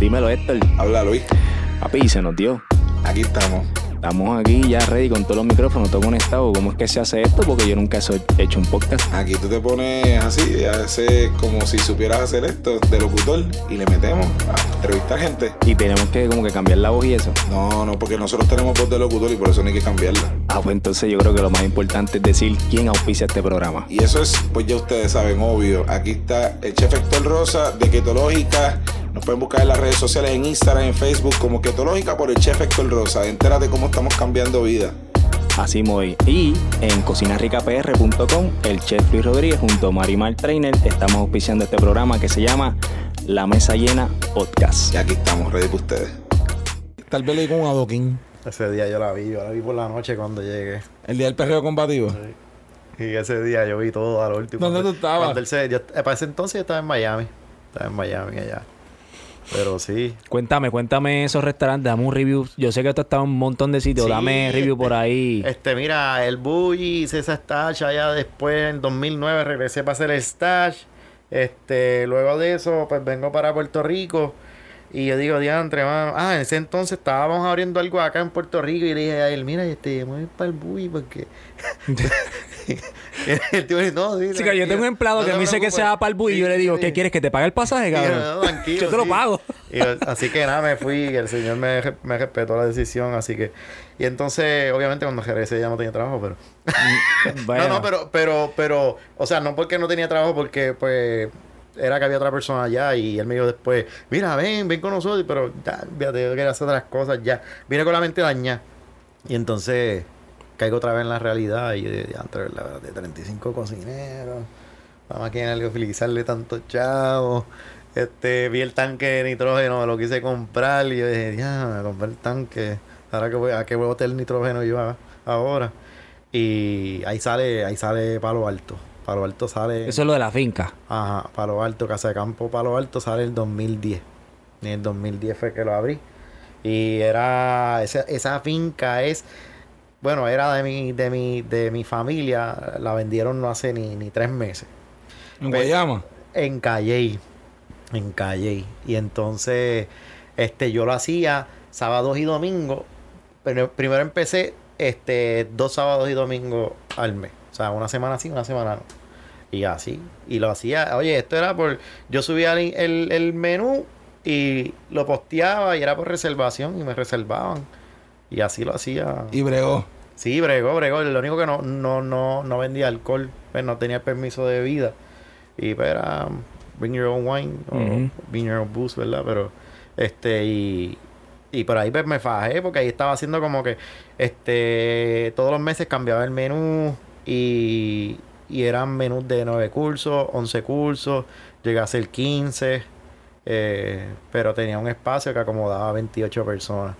Dímelo, Héctor. Habla Luis. Papi, se nos dio. Aquí estamos. Estamos aquí ya ready con todos los micrófonos, todo conectado. ¿Cómo es que se hace esto? Porque yo nunca he hecho un podcast. Aquí tú te pones así, hace como si supieras hacer esto de locutor y le metemos a entrevistar gente. Y tenemos que como que cambiar la voz y eso. No, no, porque nosotros tenemos voz de locutor y por eso no hay que cambiarla. Ah, pues entonces yo creo que lo más importante es decir quién auspicia este programa. Y eso es, pues ya ustedes saben, obvio. Aquí está el chef Héctor Rosa de Ketológica nos pueden buscar en las redes sociales, en Instagram, en Facebook, como Ketológica por el chef Héctor Rosa. Entérate cómo estamos cambiando vida. Así muy. Y en cocinarricapr.com, el chef Luis Rodríguez junto a Marimar Trainer estamos auspiciando este programa que se llama La Mesa Llena Podcast. Y aquí estamos, ready para ustedes. Tal vez le con un adoquín. Ese día yo la vi, yo la vi por la noche cuando llegué. El día del perreo combativo. Y ese día yo vi todo a lo último. ¿Dónde tú estabas? Eh, para ese entonces yo estaba en Miami. Estaba en Miami allá. Pero sí. Cuéntame, cuéntame esos restaurantes, dame un review. Yo sé que tú has estado en un montón de sitios, dame review por ahí. Este, mira, el Bully hice esa stash allá después, en 2009 regresé para hacer el stash. Este, luego de eso, pues vengo para Puerto Rico. Y yo digo, diantre, mano. Ah, en ese entonces estábamos abriendo algo acá en Puerto Rico y le dije a él, mira, este, voy para el Bully porque el tío dice, no, sí, yo tengo un empleado que me dice que se va para el bus y yo le digo, ¿qué quieres? ¿Que te pague el pasaje, cabrón? tranquilo. yo te lo pago. así que nada, me fui y el señor me, me, respetó la decisión, así que... Y entonces, obviamente, cuando regresé ya no tenía trabajo, pero... No, no, pero, pero, pero... O sea, no porque no tenía trabajo, porque, pues... Era que había otra persona allá y él me dijo después, mira, ven, ven con nosotros, pero ya, fíjate, yo quería hacer otras cosas ya. Vine con la mente dañada. Y entonces caigo otra vez en la realidad y yo dije, entre de 35 cocineros, la máquina de utilizarle tantos chavos. Este, vi el tanque de nitrógeno, lo quise comprar y yo dije, ya, me compré el tanque. Ahora que voy, ¿a qué voy a botar el nitrógeno yo ahora? Y ahí sale, ahí sale Palo Alto. Palo Alto sale. Eso es lo de la finca. Ajá, Palo Alto, Casa de Campo Palo Alto sale el 2010. En el 2010 fue que lo abrí. Y era. Esa, esa finca es bueno, era de mi, de mi, de mi familia, la vendieron no hace ni, ni tres meses. ¿En Guayama? En Calley. En Calley. Y entonces, este, yo lo hacía sábados y domingos. Pero primero empecé este, dos sábados y domingos al mes. O sea, una semana sí, una semana no. Y así. Y lo hacía. Oye, esto era por. Yo subía el, el, el menú y lo posteaba y era por reservación y me reservaban. Y así lo hacía. ¿Y bregó? Sí, bregó, bregó. Lo único que no, no, no, no vendía alcohol, pues no tenía permiso de vida. Y pues era bring your own wine o bring your own booze, ¿verdad? Pero, este, y, y por ahí pues me fajé porque ahí estaba haciendo como que, este, todos los meses cambiaba el menú y, y eran menús de nueve cursos, once cursos, llegué a ser 15, eh, pero tenía un espacio que acomodaba a 28 personas.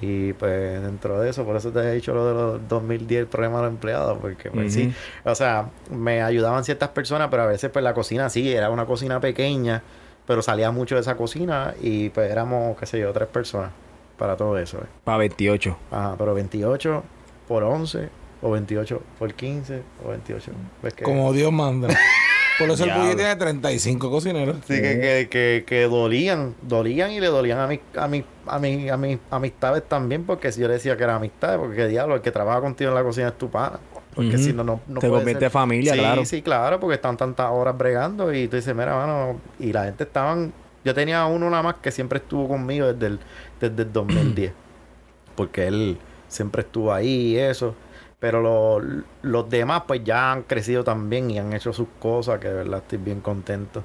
Y pues dentro de eso, por eso te he dicho lo de los 2010, el problema de los empleados, porque pues sí, o sea, me ayudaban ciertas personas, pero a veces pues la cocina sí, era una cocina pequeña, pero salía mucho de esa cocina y pues éramos, qué sé yo, tres personas para todo eso. Eh. Para 28. Ajá, pero 28 por 11 o 28 por 15 o 28. Como Dios manda. Por eso el bully tiene 35 cocineros. Sí, que, que, que, que, dolían, dolían y le dolían a mis a mi, a mi, a mis amistades también, porque si yo le decía que era amistades, porque diablo, el que trabaja contigo en la cocina es tu pana. Porque si no, no, no Te convierte familia, claro. Sí, claro, porque están tantas horas bregando y tú dices, mira, mano, y la gente estaban. Yo tenía uno nada más que siempre estuvo conmigo desde el, desde el 2010. porque él siempre estuvo ahí y eso. Pero los demás pues ya han crecido también y han hecho sus cosas que de verdad estoy bien contento.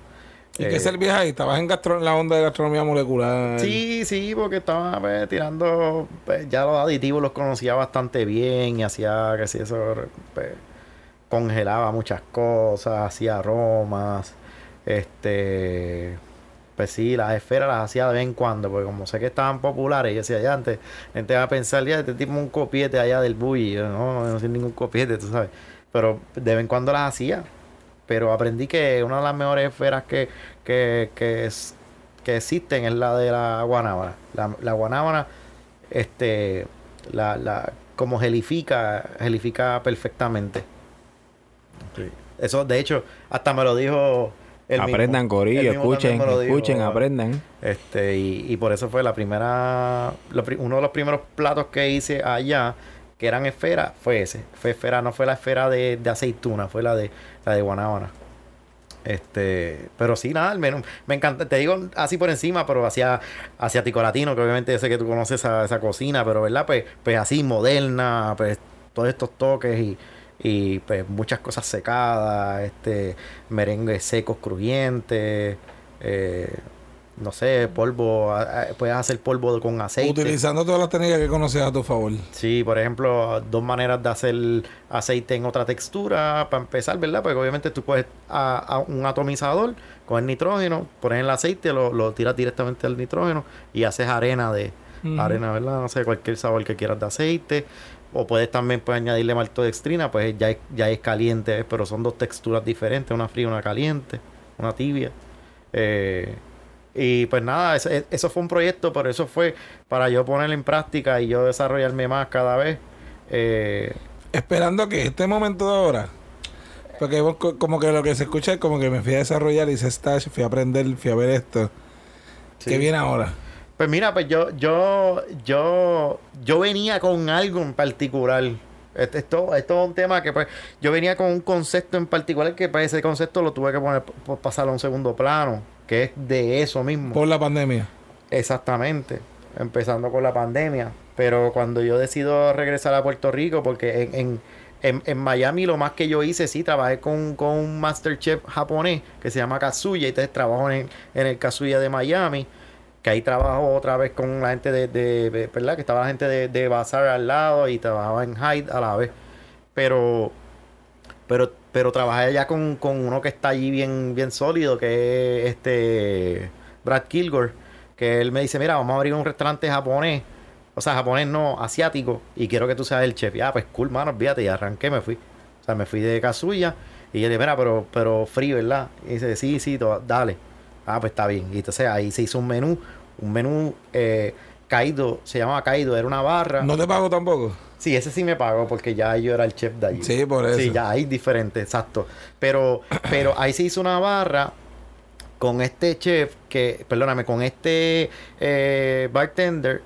¿Y qué qué ahí? ¿Estabas en, la onda de gastronomía molecular? Sí, sí, porque estaba pues, tirando, pues, ya los aditivos los conocía bastante bien y hacía que si eso pues, congelaba muchas cosas, hacía aromas, este pues sí, las esferas las hacía de vez en cuando, porque como sé que estaban populares, yo decía, ya antes, gente va a pensar, ya, este tipo es un copiete allá del bully, no, no, no soy ningún copiete, tú sabes, pero de vez en cuando las hacía, pero aprendí que una de las mejores esferas que, que, que, que existen es la de la guanábana, la, la guanábana, este, la, la, como gelifica, gelifica perfectamente. Eso, de hecho, hasta me lo dijo Mismo. aprendan, Él Corillo, mismo escuchen, me escuchen, aprendan. Este, y, y por eso fue la primera, lo uno de los primeros platos que hice allá, que eran esferas, fue ese. Fue esfera, no fue la esfera de, de aceituna, fue la de, la de guanábana. Este, pero sí, nada, menú. Me encanta, te digo así por encima, pero hacia asiático latino, que obviamente yo sé que tú conoces esa, esa cocina, pero verdad, pues, pues así moderna, pues todos estos toques y, y pues muchas cosas secadas, este, merengues secos, crujientes, eh, no sé, polvo, puedes hacer polvo con aceite. Utilizando todas las técnicas que conoces a tu favor. Sí, por ejemplo, dos maneras de hacer aceite en otra textura, para empezar, ¿verdad? Porque obviamente tú coges a, a un atomizador con el nitrógeno, pones el aceite, lo, lo tiras directamente al nitrógeno y haces arena de arena, ¿verdad? No sé, cualquier sabor que quieras de aceite. O puedes también pues, añadirle maltodextrina, pues ya es, ya es caliente, pero son dos texturas diferentes, una fría y una caliente, una tibia. Eh, y pues nada, eso, eso fue un proyecto, pero eso fue para yo ponerlo en práctica y yo desarrollarme más cada vez. Eh, Esperando que este momento de ahora. Porque como que lo que se escucha es como que me fui a desarrollar, hice stage, fui a aprender, fui a ver esto. Sí. ¿Qué viene ahora? Pues mira, pues yo, yo, yo, yo venía con algo en particular. Esto, esto, esto es un tema que pues yo venía con un concepto en particular que pues ese concepto lo tuve que poner por pasarlo a un segundo plano, que es de eso mismo. Por la pandemia. Exactamente, empezando con la pandemia. Pero cuando yo decido regresar a Puerto Rico, porque en, en, en, en Miami lo más que yo hice, sí, trabajé con, con un master chef japonés que se llama Kazuya, y entonces trabajo en, en el Kazuya de Miami, que ahí trabajo otra vez con la gente de, ¿verdad? Que estaba la gente de, de Bazaar al lado y trabajaba en Hyde a la vez. Pero pero, pero trabajé ya con, con uno que está allí bien, bien sólido, que es este Brad Kilgore, que él me dice, mira, vamos a abrir un restaurante japonés, o sea, japonés no, asiático, y quiero que tú seas el chef. Ya, pues cool, mano, olvídate, y arranqué, me fui. O sea, me fui de Kazuya, y yo le dije, mira, pero, pero free, ¿verdad? Y dice, sí, sí, dale. Ah, pues está bien. Y entonces ahí se hizo un menú, un menú eh, Kaido, se llamaba Kaido, era una barra. ¿No te pago tampoco? Sí, ese sí me pagó porque ya yo era el chef de allí. Sí, por eso. Sí, ya hay diferente, exacto. Pero, pero ahí se hizo una barra con este chef que, perdóname, con este eh, bartender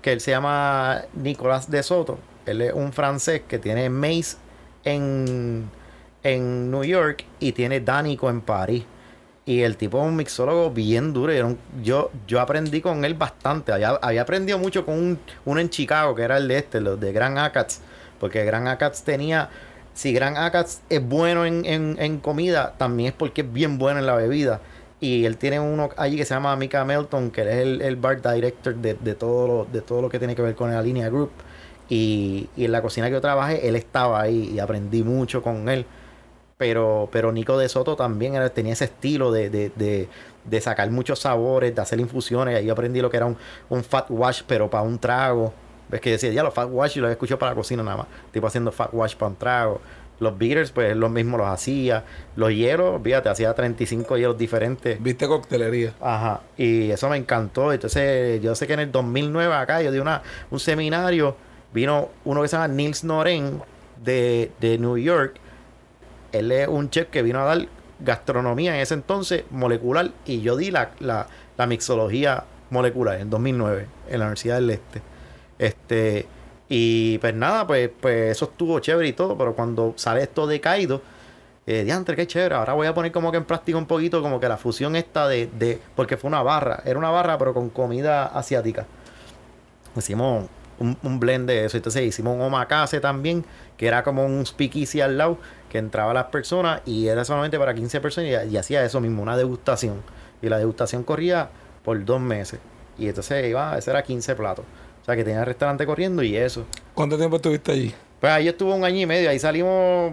que él se llama Nicolás de Soto. Él es un francés que tiene Mace en, en New York y tiene Dánico en París. Y el tipo es un mixólogo bien duro. yo, yo aprendí con él bastante. Había, había aprendido mucho con un, uno en Chicago, que era el de este, los de Gran Acats. Porque Gran Acats tenía. Si Gran Acats es bueno en, en- en comida, también es porque es bien bueno en la bebida. Y él tiene uno allí que se llama Mika Melton, que es el, el bar director de, de todo lo, de todo lo que tiene que ver con la línea group. Y, y en la cocina que yo trabajé, él estaba ahí y aprendí mucho con él. Pero, pero Nico de Soto también era- tenía ese estilo de, de, de, de sacar muchos sabores, de hacer infusiones. Ahí yo aprendí lo que era un, un fat wash, pero para un trago. Ves que decía, ya los fat wash y lo había escuchado para la cocina nada más. Tipo haciendo fat wash para un trago. Los beaters, pues él los mismos los hacía. Los hielos, fíjate, hacía 35 hielos diferentes. ¿Viste coctelería? Ajá, y eso me encantó. Entonces, yo sé que en el 2009 acá yo di una, un seminario. Vino uno que se llama Nils Noren de, de New York. Él es un chef que vino a dar gastronomía en ese entonces molecular. Y yo di la, la, la mixología molecular en 2009 en la Universidad del Este. Este, y pues nada, pues, pues eso estuvo chévere y todo. Pero cuando sale esto de Kaido, eh, diantre, qué chévere. Ahora voy a poner como que en práctica un poquito como que la fusión esta de, de... Porque fue una barra. Era una barra pero con comida asiática. Hicimos un, un blend de eso. Entonces hicimos un omakase también, que era como un speakeasy al lado, que entraba las personas y era solamente para 15 personas y, y hacía eso mismo, una degustación. Y la degustación corría por dos meses. Y entonces iba, ese era 15 platos. O sea que tenía el restaurante corriendo y eso. ¿Cuánto tiempo estuviste allí? Pues ahí estuvo un año y medio, ahí salimos.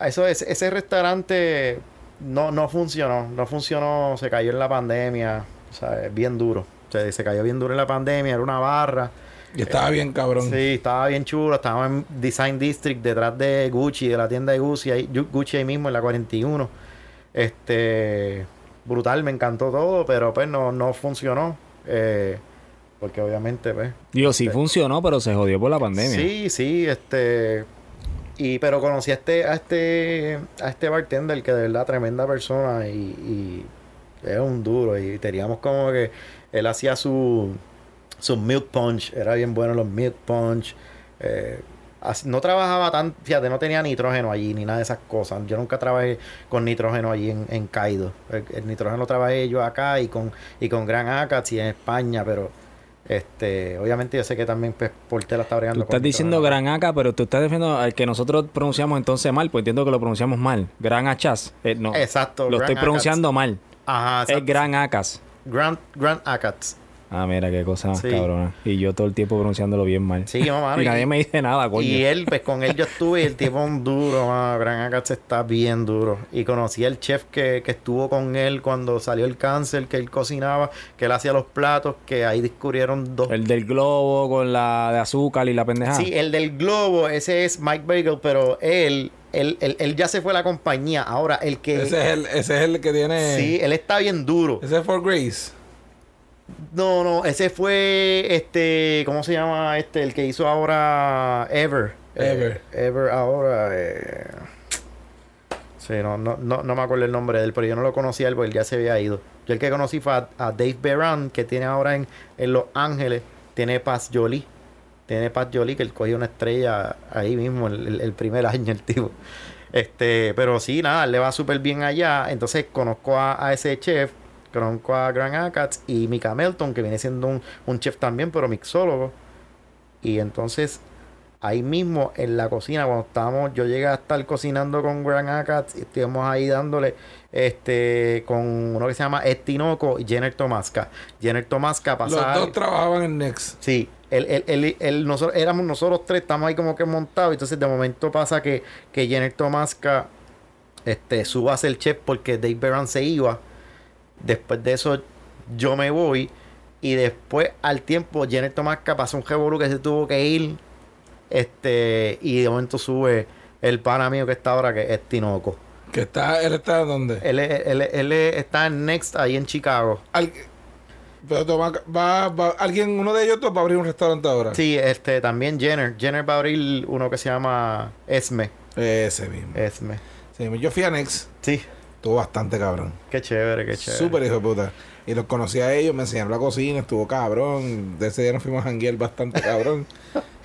Eso, ese, ese restaurante no, no funcionó, no funcionó, se cayó en la pandemia, o sea, es bien duro. O sea, se cayó bien duro en la pandemia, era una barra. Y estaba bien cabrón. Sí, estaba bien chulo, estábamos en Design District, detrás de Gucci, de la tienda de Gucci, ahí, Gucci ahí mismo en la 41. Este, brutal, me encantó todo, pero pues no, no funcionó. Eh, porque obviamente, pues, Digo, sí funcionó, pero se jodió por la pandemia. Sí, sí, este. Y, pero conocí a este, a este, a este bartender que de verdad tremenda persona y, y es un duro. Y teníamos como que él hacía su, su milk punch, era bien bueno los milk punch. Eh, no trabajaba tan, fíjate, no tenía nitrógeno allí ni nada de esas cosas. Yo nunca trabajé con nitrógeno allí en, en Kaido. El, el nitrógeno lo trabajé yo acá y con, y con Gran Acats y en España, pero este, obviamente yo sé que también pues, Portela está Tú bregando estás con diciendo. Gran Aca, pero tú estás defendiendo al que nosotros pronunciamos entonces mal, pues entiendo que lo pronunciamos mal. Gran Achas. Eh, no. Exacto. Lo estoy pronunciando mal. Ajá, Es exacto. Gran Acas. Grand, Grand Acats. Ah, mira qué cosa más Sí. cabrona. Y yo todo el tiempo pronunciándolo bien mal. Sí, mamá. y nadie me dice nada, coño. Y él, pues con él yo estuve y el tipo es un duro, mano. Gran Acats está bien duro. Y conocí al chef que, que estuvo con él cuando salió el cáncer, que él cocinaba, que él hacía los platos, que ahí descubrieron dos. El del globo con la de azúcar y la pendejada. Sí, el del globo, ese es Mike Bagel, pero él, él, él, él ya se fue a la compañía. Ahora, el que... Ese es el, ese es el que tiene. Sí, él está bien duro. Ese es For Grace. No, no, ese fue este, ¿cómo se llama este? El que hizo ahora Ever. Ever. Eh, Ever ahora. eh, Sí, no, no, no, no me acuerdo el nombre de él, pero yo no lo conocía él porque él ya se había ido. Yo el que conocí fue a, a Dave Beran, que tiene ahora en, en Los Ángeles, tiene Paz Jolie. Tiene Paz Jolie, que él cogió una estrella ahí mismo el, el- el primer año, el tipo. Este, pero sí, nada, le va súper bien allá. Entonces conozco a, a ese chef, conozco a Gran Acats y Mika Melton, que viene siendo un, un chef también, pero mixólogo. Y entonces, ahí mismo en la cocina, cuando estábamos, yo llegué a estar cocinando con Gran Acats y estuvimos ahí dándole este con uno que se llama Ed Tinoco y Jenner Tomasca. Jenner Tomasca Los pasaba. dos trabajaban en Next. Sí, él, él, él- él- nosotros, éramos nosotros tres, estamos ahí como que montados. Entonces, de momento pasa que, que Jenner Tomasca este, suba a ser chef porque Dave Beran se iba. Después de eso, yo me voy. Y después, al tiempo, Jenner Tomasca pasó un revolú que se tuvo que ir. Este, y de momento sube el pana mío que está ahora, que es Tinoco. Que está, él está donde. Él, él, él es- está en Next, ahí en Chicago. Al- pero toma, va, va, alguien, uno de ellos dos va a abrir un restaurante ahora. Sí, este, también Jenner. Jenner va a abrir uno que se llama Esme. Ese mismo. Esme. Sí, yo fui a Next. Sí, Estuvo bastante cabrón. qué chévere, qué chévere. Súper hijo de puta. Y los conocí a ellos, me enseñaron la cocina, estuvo cabrón. De ese día nos fuimos a janguear bastante cabrón.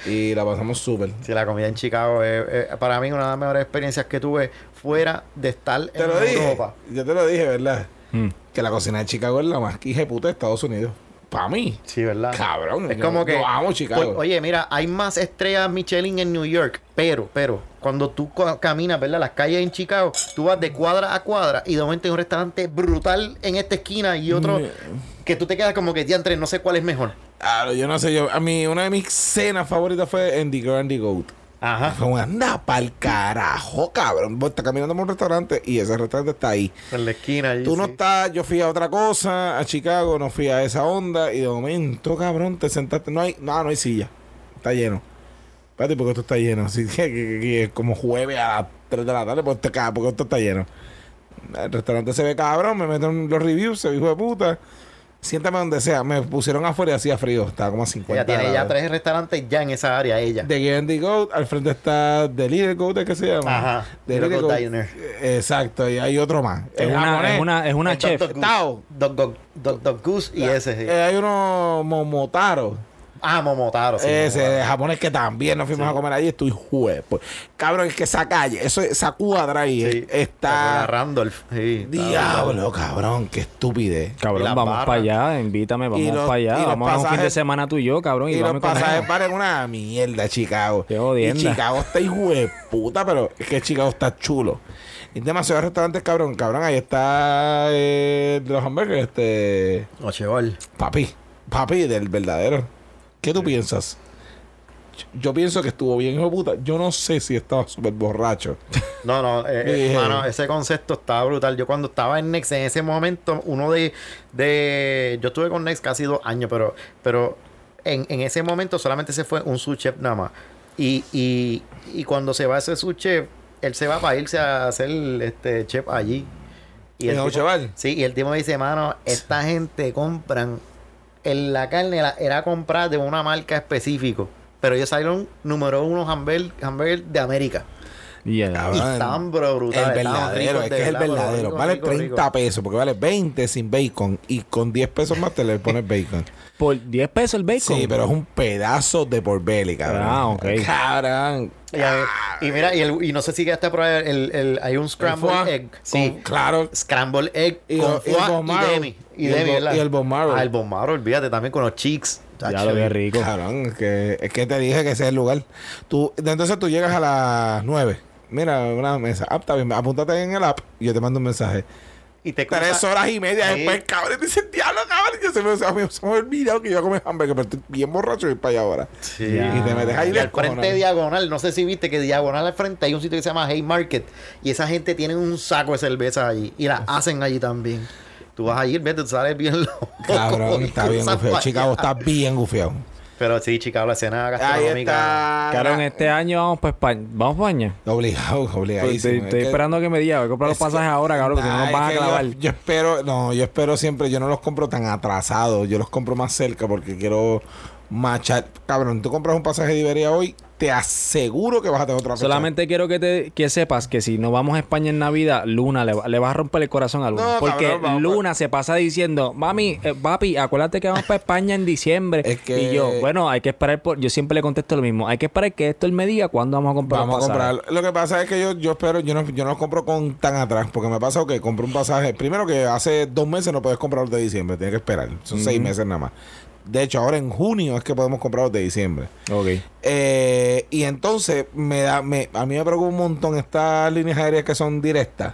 y la pasamos súper. Sí, la comida en Chicago es, es para mí una de las mejores experiencias que tuve fuera de estar Te en lo dije. Europa. Yo te lo dije, ¿verdad? Mm. Que la cocina de Chicago es la más hija de puta de Estados Unidos. Para mí. Sí, ¿verdad? Cabrón. Es yo- como que. Yo amo Chicago. Pues, oye, mira, hay más estrellas Michelin en New York, pero, pero, cuando tú co- caminas, ¿verdad? Las calles en Chicago, tú vas de cuadra a cuadra y de momento hay un restaurante brutal en esta esquina y otro que tú te quedas como que diantre, no sé cuál es mejor. Claro, yo no sé, yo, a mí una de mis cenas favoritas fue en The Grande Goat. Ajá. Fue un anda pa'l carajo, cabrón. Vos estás caminando por un restaurante y ese restaurante está ahí. En la esquina. allí, Tú no sí. estás, yo fui a otra cosa, a Chicago, no fui a esa onda y de momento, cabrón, te sentaste, no hay, no, no hay silla, está lleno. Espérate, porque esto está lleno, así que, que- como jueves a las 3 de la tarde, pues te porque esto está lleno. El restaurante se ve cabrón, me meten los reviews, se ve hijo de puta. Siéntame donde sea, me pusieron afuera y hacía frío, estaba como a 50 Ella tiene ya tres restaurantes ya en esa área, ella. The Gandhi Goat, al frente está The Little Goat, ¿es que se llama? Ajá, The Little Goat. Diner. Exacto, y hay otro más. Es una, es una, es una El chef. Dog. Goose. Y ese. Eh, hay uno Momotaro. Ah, Momotaro, sí. ese Momotaro. de japonés que también nos fuimos a comer allí. Estoy juez. Pues. Cabrón, es que esa calle, eso, esa cuadra ahí Sí. eh, está. La Randolph. Sí, está Diablo, cabrón, qué estupidez. Y Cabrón, vamos para allá, invítame, vamos los- para y allá. los Vamos a un fin de pasajes- semana tú y yo, cabrón. Y, Y los pasajes valen una mierda, Chicago. Qué y jodienda. Chicago está hijo de puta, pero es que Chicago está chulo. Y demasiados restaurantes, cabrón. Cabrón, ahí está eh, los hamburgers, este. Ochebol. Papi, papi, del verdadero. ¿Qué tú piensas? Yo- pienso que estuvo bien, hijo de puta. Yo no sé si estaba súper borracho. No, no, eh, eh, Dije- mano, ese concepto estaba brutal. Yo cuando estaba en Next, en ese momento, uno de, de yo estuve con Next casi dos años, pero, pero en, en ese momento solamente se fue un sous chef nada más. Y, y, y cuando se va ese sous chef, él se va para irse a hacer este chef allí. Y ¿En el tipo-? Sí, y el tipo me dice, mano, esta gente compran, en la carne la- era comprar de una marca específico. Pero ellos salieron número uno hamburger, hamburger de América. Y ya, Y Cabrón, están, bro, brutales. El verdadero, es que es el verdadero. ricos, vale ricos, 30 ricos. pesos, porque vale 20 sin bacon. Y con 10 pesos más te le pones bacon. Por 10 pesos el bacon. Sí, pero es un pedazo de por belly, cabrón. Ah, ok. Cabrón. Y, ver, y mira, y, el- y no sé si llegaste a probar el, el, hay un scramble foie egg. Sí. con- claro. Scramble egg Y con el- y el foie y demi. Y, Y el demi, ¿verdad? y el bone marrow. Ah, el bone marrow, olvídate, también con los cheeks. Ya lo que rico. Cabrón, es que, es que te dije que ese es el lugar. Tú, entonces tú llegas a las 9. Mira, una mesa. Ah, está bien. Apúntate en el app y yo te mando un mensaje. Y te Tres horas y media Sí. después, cabrón. Y dice, diablo, cabrón. Yo se me, se me, se me olvidado que yo comer hamburger, pero estoy bien borracho y voy para allá ahora. Sí. Y te metes ahí Y al frente descojonado. diagonal, no sé si viste que diagonal al frente hay un sitio que se llama Haymarket y esa gente tiene un saco de cerveza allí y la hacen allí también. Tú vas a ir, ves, tú sales bien loco. Cabrón, está bien pa' Chicago está bien gufiado. Pero sí, Chicago, la escena gastronómica. Cabrón, este año vamos para España. ¿Vamos para España? Obligado, Pues obligadísimo. estoy Es estoy que- esperando que me diga. Voy a comprar los que- pasajes ahora, cabrón, porque si no Nah, nos van es a clavar. Yo, yo espero, no, yo espero siempre, yo no los compro tan atrasados, yo los compro más cerca porque quiero machar. Cabrón, tú compras un pasaje de Iberia hoy, te aseguro que vas a tener otra fecha. Solamente quiero que te que sepas que si no vamos a España en Navidad, Luna le, va- le vas a romper el corazón a Luna. No, porque cabrón, vamos, Luna se pasa diciendo, mami, eh, papi, acuérdate que vamos para España en diciembre. Es que- Y yo, bueno, hay que esperar por. Yo siempre le contesto lo mismo. Hay que esperar que esto él me diga cuándo vamos a comprar Vamos a los pasajes. comprar. Lo que pasa es que yo, yo espero, yo no, yo no los compro con tan atrás, porque me ha pasado que compro un pasaje. Primero que hace dos meses no puedes comprar de diciembre, tienes que esperar. Son seis meses nada más. De hecho, ahora en junio es que podemos comprar los de diciembre. Ok. Eh, y entonces me da, me, a mí me preocupa un montón estas líneas aéreas que son directas.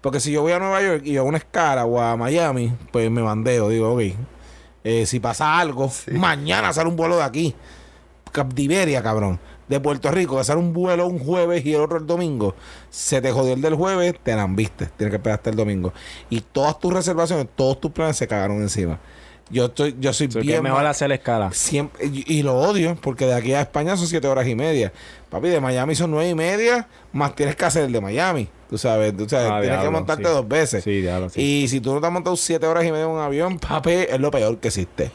Porque si yo voy a Nueva York y hago una escala o a Miami, pues me bandeo, digo, ok. eh, si pasa algo, mañana sale un vuelo de aquí. Captiveria, cabrón. De Puerto Rico, que sale un vuelo un jueves y el otro el domingo. Se te jodió el del jueves, te la viste. Tienes que esperar hasta el domingo. Y todas tus reservaciones, todos tus planes se cagaron encima. Yo estoy, yo soy So que bien es mejor hacer la escala. Siempre, y, y lo odio, porque de aquí a España son siete horas y media. Papi, de Miami son nueve y media, más tienes que hacer el de Miami. Tú sabes, tú sabes, Ah, tienes que montarte sí. dos veces. Sí, diablo, sí. Y si tú no te has montado siete horas y media en un avión, papi, es lo peor que existe.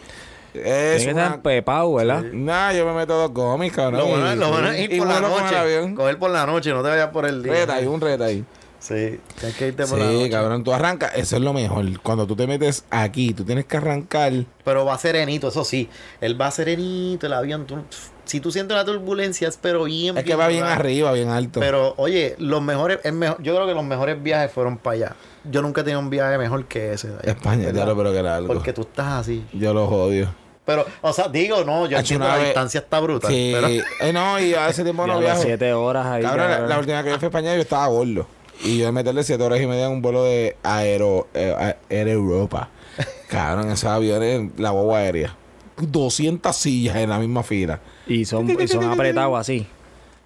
Es Tiene que una... estar pepado, ¿verdad? Nah, yo me meto dos gomis, cabrón. Lo bueno, es- y- lo bueno es ir y por la noche. Coger por la noche, no te vayas por el día. Reta ahí, un reta ahí. Sí, tienes que irte por la Sí, noche. cabrón, tú arrancas, eso es lo mejor. Cuando tú te metes aquí, tú tienes que arrancar. Pero va serenito, eso sí. Él va serenito, el avión. tú- si tú sientes la turbulencia, es pero bien. Es que va bien raro. arriba, bien alto. Pero, oye, los mejores, el mejor, yo creo que los mejores viajes fueron para allá. Yo nunca he tenido un viaje mejor que ese. allá, España, ¿verdad? claro, pero que era algo. Porque tú estás así. Yo los odio. Pero, o sea, digo, no, yo entiendo la vez- distancia está brutal. Sí, Pero, eh, no, y hace tiempo no viajo. siete horas ahí. Cabrón, la, la última que yo fui a España yo estaba gordo. Y yo de meterle siete horas y media en un vuelo de Aero, eh, a- Air Europa. Cabrón, esos aviones, la boba aérea. 200 sillas en la misma fila. Y son, y son apretados así.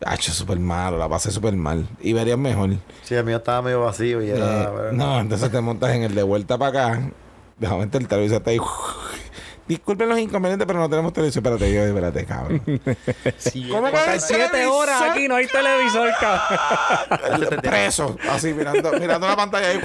Hacho, súper malo, la pasé súper mal. Y verías mejor. sí, el mío estaba medio vacío y era. Eh, no, entonces te montas en el de vuelta para acá. Déjame meter el televisor está ahí. Disculpen los inconvenientes, pero no tenemos televisor. Espérate, yo, espérate, cabrón. Sí, ¿Cómo que Están el siete horas aquí, no hay televisor, cabrón. Preso, así mirando, mirando la pantalla ahí.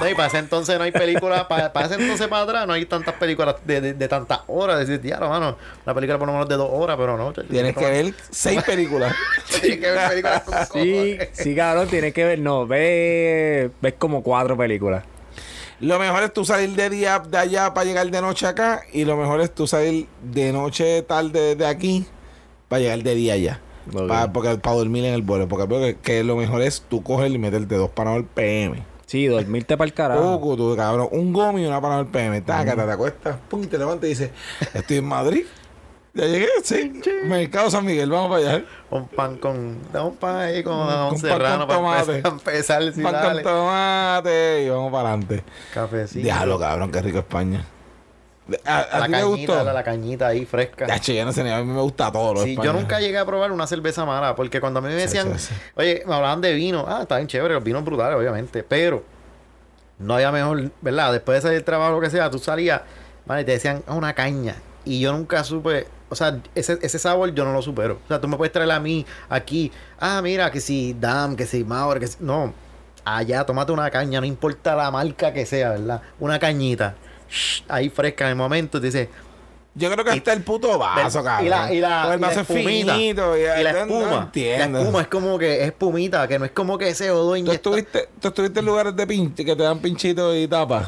No, y para ese entonces no hay películas, para, para ese entonces para atrás no hay tantas películas de, de, de tantas horas. Decir, diablo, mano, una película por lo menos de dos horas, pero no. Tienes que ver seis películas. Tienes que ver películas con Sí, cojones. sí, cabrón, tienes que ver. No, ves, ves como cuatro películas. Lo mejor es tú salir de día de allá para llegar de noche acá. Y lo mejor es tú salir de noche tarde de aquí para llegar de día allá. Ok. Pa- porque, para dormir en el vuelo. Porque creo que, que lo mejor es tú coger y meterte dos parados al PM. Sí, dormirte para el carajo. Poco, tú, cabrón. Un gomi y una parada al PM. Taca, te, te acuestas, pum, te levantas y dices, estoy en Madrid. Ya llegué, sí. Mercado San Miguel, vamos para allá. Un pan con. Da un pan ahí con, un pan serrano con para tomate. empezar, sí, Pan dale. con tomate y vamos para adelante. Cafecito. Déjalo, cabrón, qué rico España. ¿A, a La cañita, gustó? la, la cañita ahí fresca. Ya, che, no sé, a mí me gusta todo. lo Sí, yo nunca llegué a probar una cerveza mala, porque cuando a mí me decían, sí, sí. oye, me hablaban de vino, ah, está bien chévere, los vinos brutales, obviamente, pero no había mejor, ¿verdad? Después de salir del trabajo, lo que sea, tú salías, vale, te decían "Ah, una caña, y yo nunca supe, o sea, ese, ese sabor yo no lo supero. O sea, tú me puedes traer a mí aquí, ah, mira, que si Dam, que si Mauer, que si. No, allá, tómate una caña, no importa la marca que sea, ¿verdad? Una cañita, shh, ahí fresca en el momento, te dice, Yo creo que hasta el puto vaso, cabrón. Y la, y la, y la es espumita. finito. y la espuma. No la espuma es como que es espumita, que no es como que ese odo ¿Tú estuviste, ¿Tú estuviste en lugares de pinche que te dan pinchitos y tapas?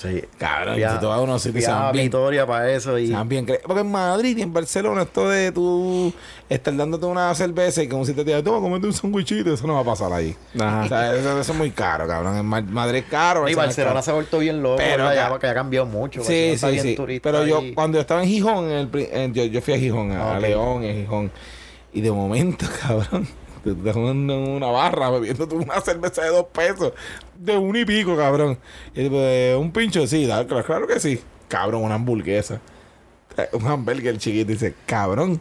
Sí. Cabrón, si tú vas a unos sitios a Vitoria para eso y... bien Porque en Madrid y en Barcelona esto de tú estar dándote una cerveza y como si te digan, toma, comete un sandwichito, eso no va a pasar ahí. Ajá. O sea, eso, eso es muy caro, cabrón. En Ma- Madrid es caro. y Barcelona caro. se ha vuelto bien loco, Pero ya, que ha cambiado mucho. Sí, sí, sí. Pero yo, cuando yo estaba en Gijón, en el en- yo, yo fui a Gijón, a. León, en Gijón. Y de momento, cabrón, te dejan en una barra bebiendo tú una cerveza de dos pesos. De un y pico, cabrón. Y un pincho, sí, da- claro, claro que sí. Cabrón, una hamburguesa. Eh, Un hamburger chiquito. Dice, cabrón,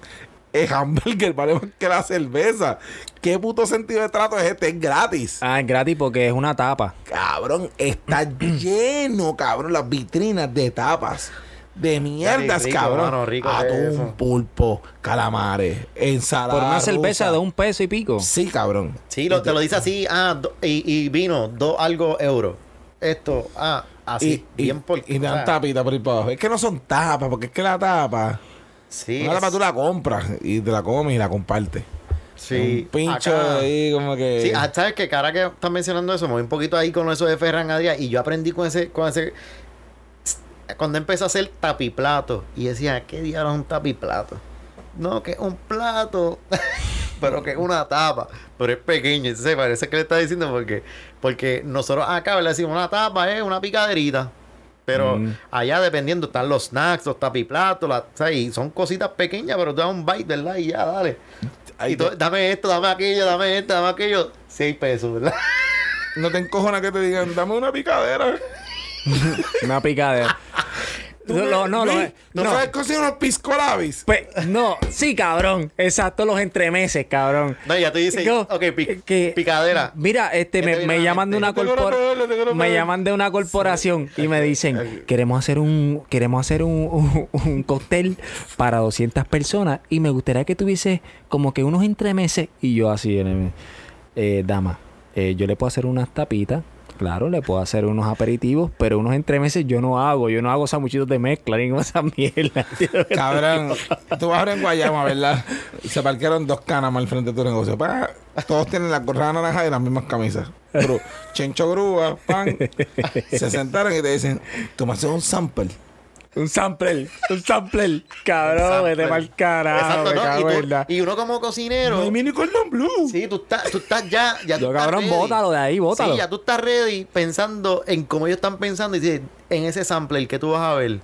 el hamburger vale más que la cerveza. ¿Qué puto sentido de trato es este? Es gratis. Ah, es gratis porque es una tapa. Cabrón, está lleno, cabrón, las vitrinas de tapas. De mierdas, rico, cabrón. mano, rico Atún, eso. pulpo, calamares, ensalada. Por una cerveza rusa. de un peso y pico. Sí, cabrón. Sí, lo, te lo dice así, ah, do- y, y vino, dos algo euros. Esto, ah, así, y, bien y, por... y dan ah, tapita por ahí para abajo. Es que no son tapas, porque es que la tapa. Sí, una tapa es- tú la compras y te la comes y la compartes. sí. Un pincho acá- ahí como que. Sí, ah, sabes que cara que estás mencionando eso, me voy un poquito ahí con eso de Ferran Adrià y yo aprendí con ese, con ese cuando empecé a hacer tapiplato y decía, ¿qué diablos es un tapiplato? No, que es un plato, pero que es una tapa, pero es pequeño, entonces parece que le está diciendo porque porque nosotros acá le decimos una tapa es una picaderita. Pero Mm. allá dependiendo están los snacks, los tapiplatos, la, ¿sabes? y son cositas pequeñas, pero te da un bite, ¿verdad? Y ya, dale. Y tú, dame esto, dame aquello, dame esto, dame aquello. Seis pesos, ¿verdad? no te encojona que te digan, dame una picadera. Una picadera. Tú no, me- no, no, Luis, no, ¿No sabes conseguir unos pisco labis? Pues, no, sí, cabrón. Exacto, los entremeses, cabrón. No, ya te dice, Yo- ok, pi- que- picadera. Mira, este, ¿Qué te me, la llaman de una corporación. Me llaman de una corporación y me dicen, queremos hacer un, queremos hacer un, un, un cóctel para 200 personas y me gustaría que tuviese como que unos entremeses y yo así, en eh, dama, eh, yo le puedo hacer unas tapitas. Claro, le puedo hacer unos aperitivos, pero unos entremeses yo no hago. Yo no hago sanguchitos de mezcla ni esa mierda. Cabrón, tú ahora en Guayama, ¿verdad? Se parquearon dos canas al frente de tu negocio. Pa, todos tienen la correa naranja y las mismas camisas. Gru- Chencho grúa, pan. Se sentaron y te dicen, tú me haces un sample. Un sampler, un sampler. Cabrón, vete mal carajo. Exacto, me ¿no? cago Y, en tú- la- y uno como cocinero, No hay mini cordon blue. sí, tú estás, tú estás ya, ya tú Yo, estás cabrón, ready. bótalo de ahí, bótalo. Sí, ya tú estás ready pensando en cómo ellos están pensando y dices, en ese sampler que tú vas a ver,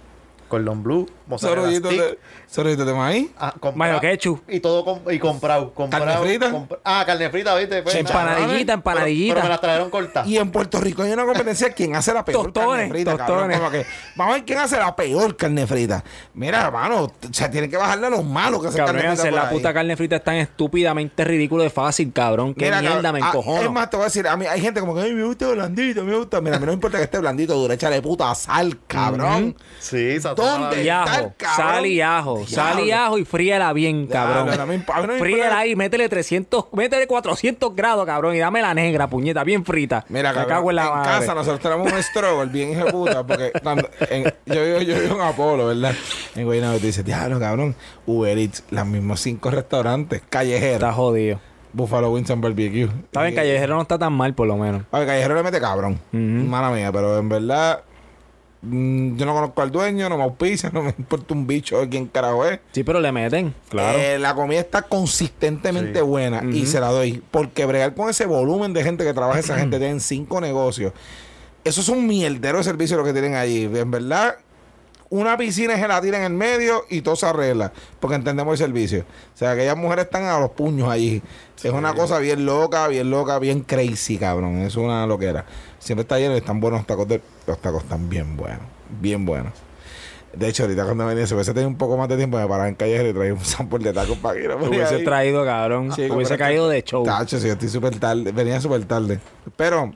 Cordon Blue, mozzarella stick, de, sorollitos de maíz. ah, Mayo ketchup. y todo com- y comprado, comprado ¿Carne frita? compra- ah, carne frita, ¿viste? Pues, Empanadillita, Pero, pero empanadillita. me las trajeron cortas. Y en Puerto Rico hay una competencia quién hace la peor Tostones, carne frita, tostones. Que, vamos a ver quién hace la peor carne frita. Mira, hermano, o sea, tienen que bajarle a los malos que hacen carne frita hacer la ahí. puta carne frita es tan estúpidamente ridículo de fácil, cabrón. Qué Mira, mierda, cabrón, me ah, encojono. Es más, te voy a decir, a mí hay gente como que, ay, me gusta blandito, me gusta. Mira, a mí no me importa que esté blandito, duro, échale puta sal, cabrón. Sí, ¿Dónde? y ajo, sal y ajo, sal y ajo y fríela bien, cabrón. No no Fríela ahí, métele 300, métele 400 grados, cabrón, y dame la negra, puñeta, bien frita. Mira, me cabrón, cago en la madre. casa nosotros tenemos un struggle bien puta, porque cuando en- yo, vivo, yo vivo en Apolo, ¿verdad? En Guaynabo te dice, diablo, cabrón, Uber Eats, los mismos cinco restaurantes, Está Callejero, jodido. Buffalo Wings and Barbecue. Está bien, Y- callejero no está tan mal, por lo menos. A ver, Callejero le mete cabrón, Ujú. mala mía, pero en verdad, yo no conozco al dueño, no me auspicia, no me importa un bicho de quién carajo es. Sí, pero le meten, claro. Eh, la comida está consistentemente Sí. buena y se la doy. Porque bregar con ese volumen de gente que trabaja, esa gente tienen cinco negocios. Eso es un mierdero de servicio lo que tienen allí. En verdad, una piscina se la tira en el medio y todo se arregla. Porque entendemos el servicio. O sea, aquellas mujeres están a los puños allí. Es una cosa bien loca, bien loca, bien crazy, cabrón. Es una loquera. Siempre está lleno y están buenos los tacos. de- los tacos están bien buenos. Bien buenos. De hecho, ahorita cuando venía, si hubiese tenido un poco más de tiempo, me paraba en callejero y traía un sample de tacos para que no me Hubiese traído, cabrón. Sí, Hubiese caído de show. Tacho, sí, yo estoy súper tarde. Venía súper tarde. Pero,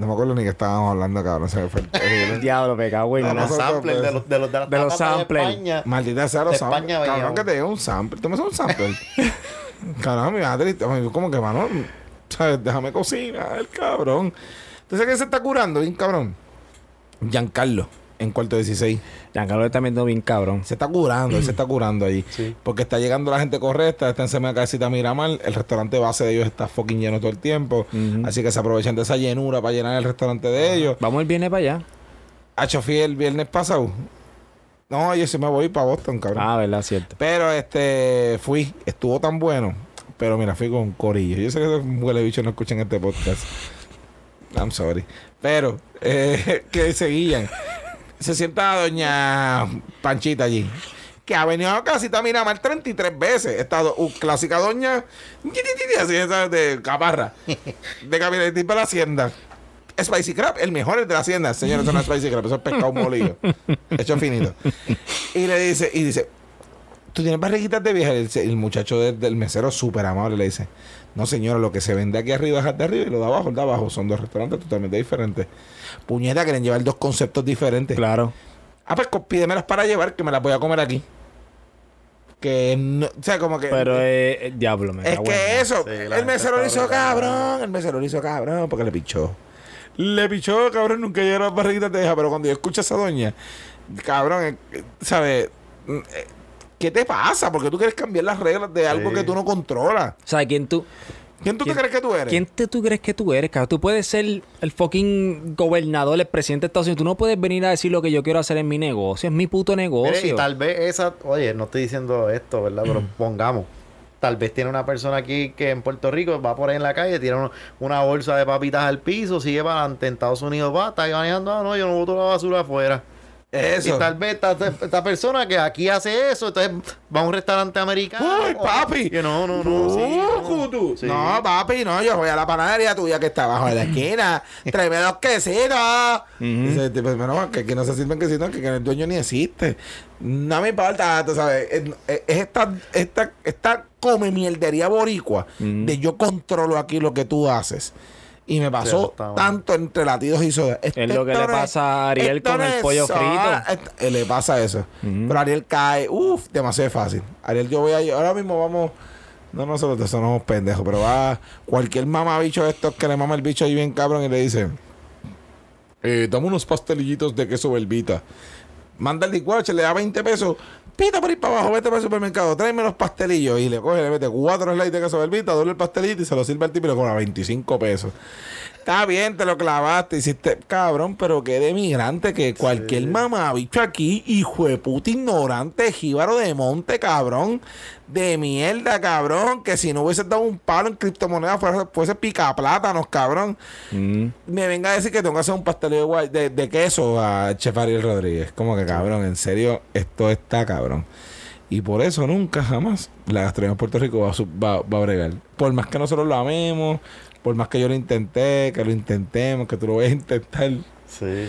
no me acuerdo ni que estábamos hablando, cabrón. Se me fue el- el- Diablo, me cago en No, la- no, Los samples de los de los de, las De los tapas samples. España. Maldita sea los De samples. España venía Cabrón, que te diga un sample. Tú me haces un sample. cabrón, mi madre, como que, mano, ¿sabes? déjame cocinar, cabrón. Entonces, ¿qué se está curando? Bien, cabrón. Giancarlo. En cuarto 16. Giancarlo está viendo bien cabrón. Se está curando, él se está curando allí. Sí. Porque está llegando la gente correcta, está encima de la casita Miramar, el restaurante base de ellos está fucking lleno todo el tiempo. Así que se aprovechan de esa llenura para llenar el restaurante de ellos. Vamos el viernes para allá. Hacho fui el viernes pasado. No, yo sí me voy para Boston, cabrón. Ah, verdad, cierto. Pero este fui, estuvo tan bueno. Pero mira, fui con Corillo. Yo sé que esos huele bichos no escuchan este podcast. I'm sorry. Pero, eh, que seguían. Se sienta doña Panchita allí. Que ha venido a casita Miramar 33 veces. Esta do- uh, clásica doña. Así de caparra. De camioneta de la hacienda. Spicy Crab, el mejor de la hacienda. Señor, eso no es Spicy Crab, eso es pescado molido. Hecho finito. Y le dice, y dice, ¿tú tienes barriguitas de vieja? El, muchacho de- del mesero, súper amable, le dice, no señora, lo que se vende aquí arriba es el de arriba y lo de abajo es de abajo. Son dos restaurantes totalmente diferentes. Puñeta, quieren llevar dos conceptos diferentes. Claro. Ah, pues pídemelas para llevar, que me las voy a comer aquí. Que no, o sea, como que... Pero eh, eh, diablo, me es que eso, Sí, la el mesero lo hizo cabrón, el mesero lo hizo cabrón, porque le pichó. Le pichó, cabrón, nunca llegó a las barriguitas de vieja, pero cuando yo escucho a esa doña, cabrón, eh, eh, ¿sabes? ¿Qué te pasa? Porque tú quieres cambiar las reglas de algo Sí. que tú no controlas. O sea, ¿quién tú, ¿Quién tú ¿Quién- te crees que tú eres? ¿quién te, tú crees que tú eres, cabrón? Tú puedes ser el fucking gobernador, el presidente de Estados Unidos. Tú no puedes venir a decir lo que yo quiero hacer en mi negocio. Es mi puto Mire, negocio. y tal vez esa, oye, no estoy diciendo esto, ¿verdad? Pero pongamos. Tal vez tiene una persona aquí que en Puerto Rico va por ahí en la calle, tira un- una bolsa de papitas al piso, sigue para adelante. En Estados Unidos va, está ahí manejando, ah, no, yo no boto la basura afuera. Eso. Y tal vez esta, esta persona que aquí hace eso, entonces va a un restaurante americano. ¡Uy, papi! Que no, no, no. sí, no. Sí. No, papi, no, yo voy a la panadería tuya que está abajo de la esquina. Tráeme dos quesitos. Dice, tipo, bueno, que aquí no se sirven quesitos, que, que el dueño ni existe. No me importa, tú sabes. Es, es esta, esta, esta come mierdería boricua de yo controlo aquí lo que tú haces. Y me pasó tanto entre latidos y soda. Esto- Es lo que le pasa a Ariel con el pollo soda, frito. eh, le pasa eso. Pero Ariel cae, uff, demasiado fácil. Ariel, yo voy a ahora mismo vamos. No, nosotros somos pendejos, pero va cualquier mamabicho de estos que le mama el bicho ahí bien cabrón y le dice: eh, Dame unos pastelillitos de queso belvita. Manda el licuache, le da 20 pesos. Pita por ir para abajo, vete para el supermercado, tráeme los pastelillos. Y le coge, le mete cuatro slices de queso belvita, doble el pastelito y se lo sirve al tipo y le cobra 25 pesos. Está bien, te lo clavaste, hiciste, cabrón, pero qué de migrante que cualquier mamabicho aquí, hijo de puta ignorante, jíbaro de monte, cabrón, de mierda, cabrón, que si no hubiese dado un palo en criptomonedas fuese, fuese pica plátanos, cabrón. Mm. Me venga a decir que tengo que hacer un pastel de, guay- de, de queso a Chef Ariel Rodríguez. Como que cabrón, en serio, esto está cabrón. Y por eso nunca jamás la gastronomía en Puerto Rico va a, va, va a bregar. Por más que nosotros lo amemos, por más que yo lo intenté, que lo intentemos, que tú lo vayas a intentar. Sí.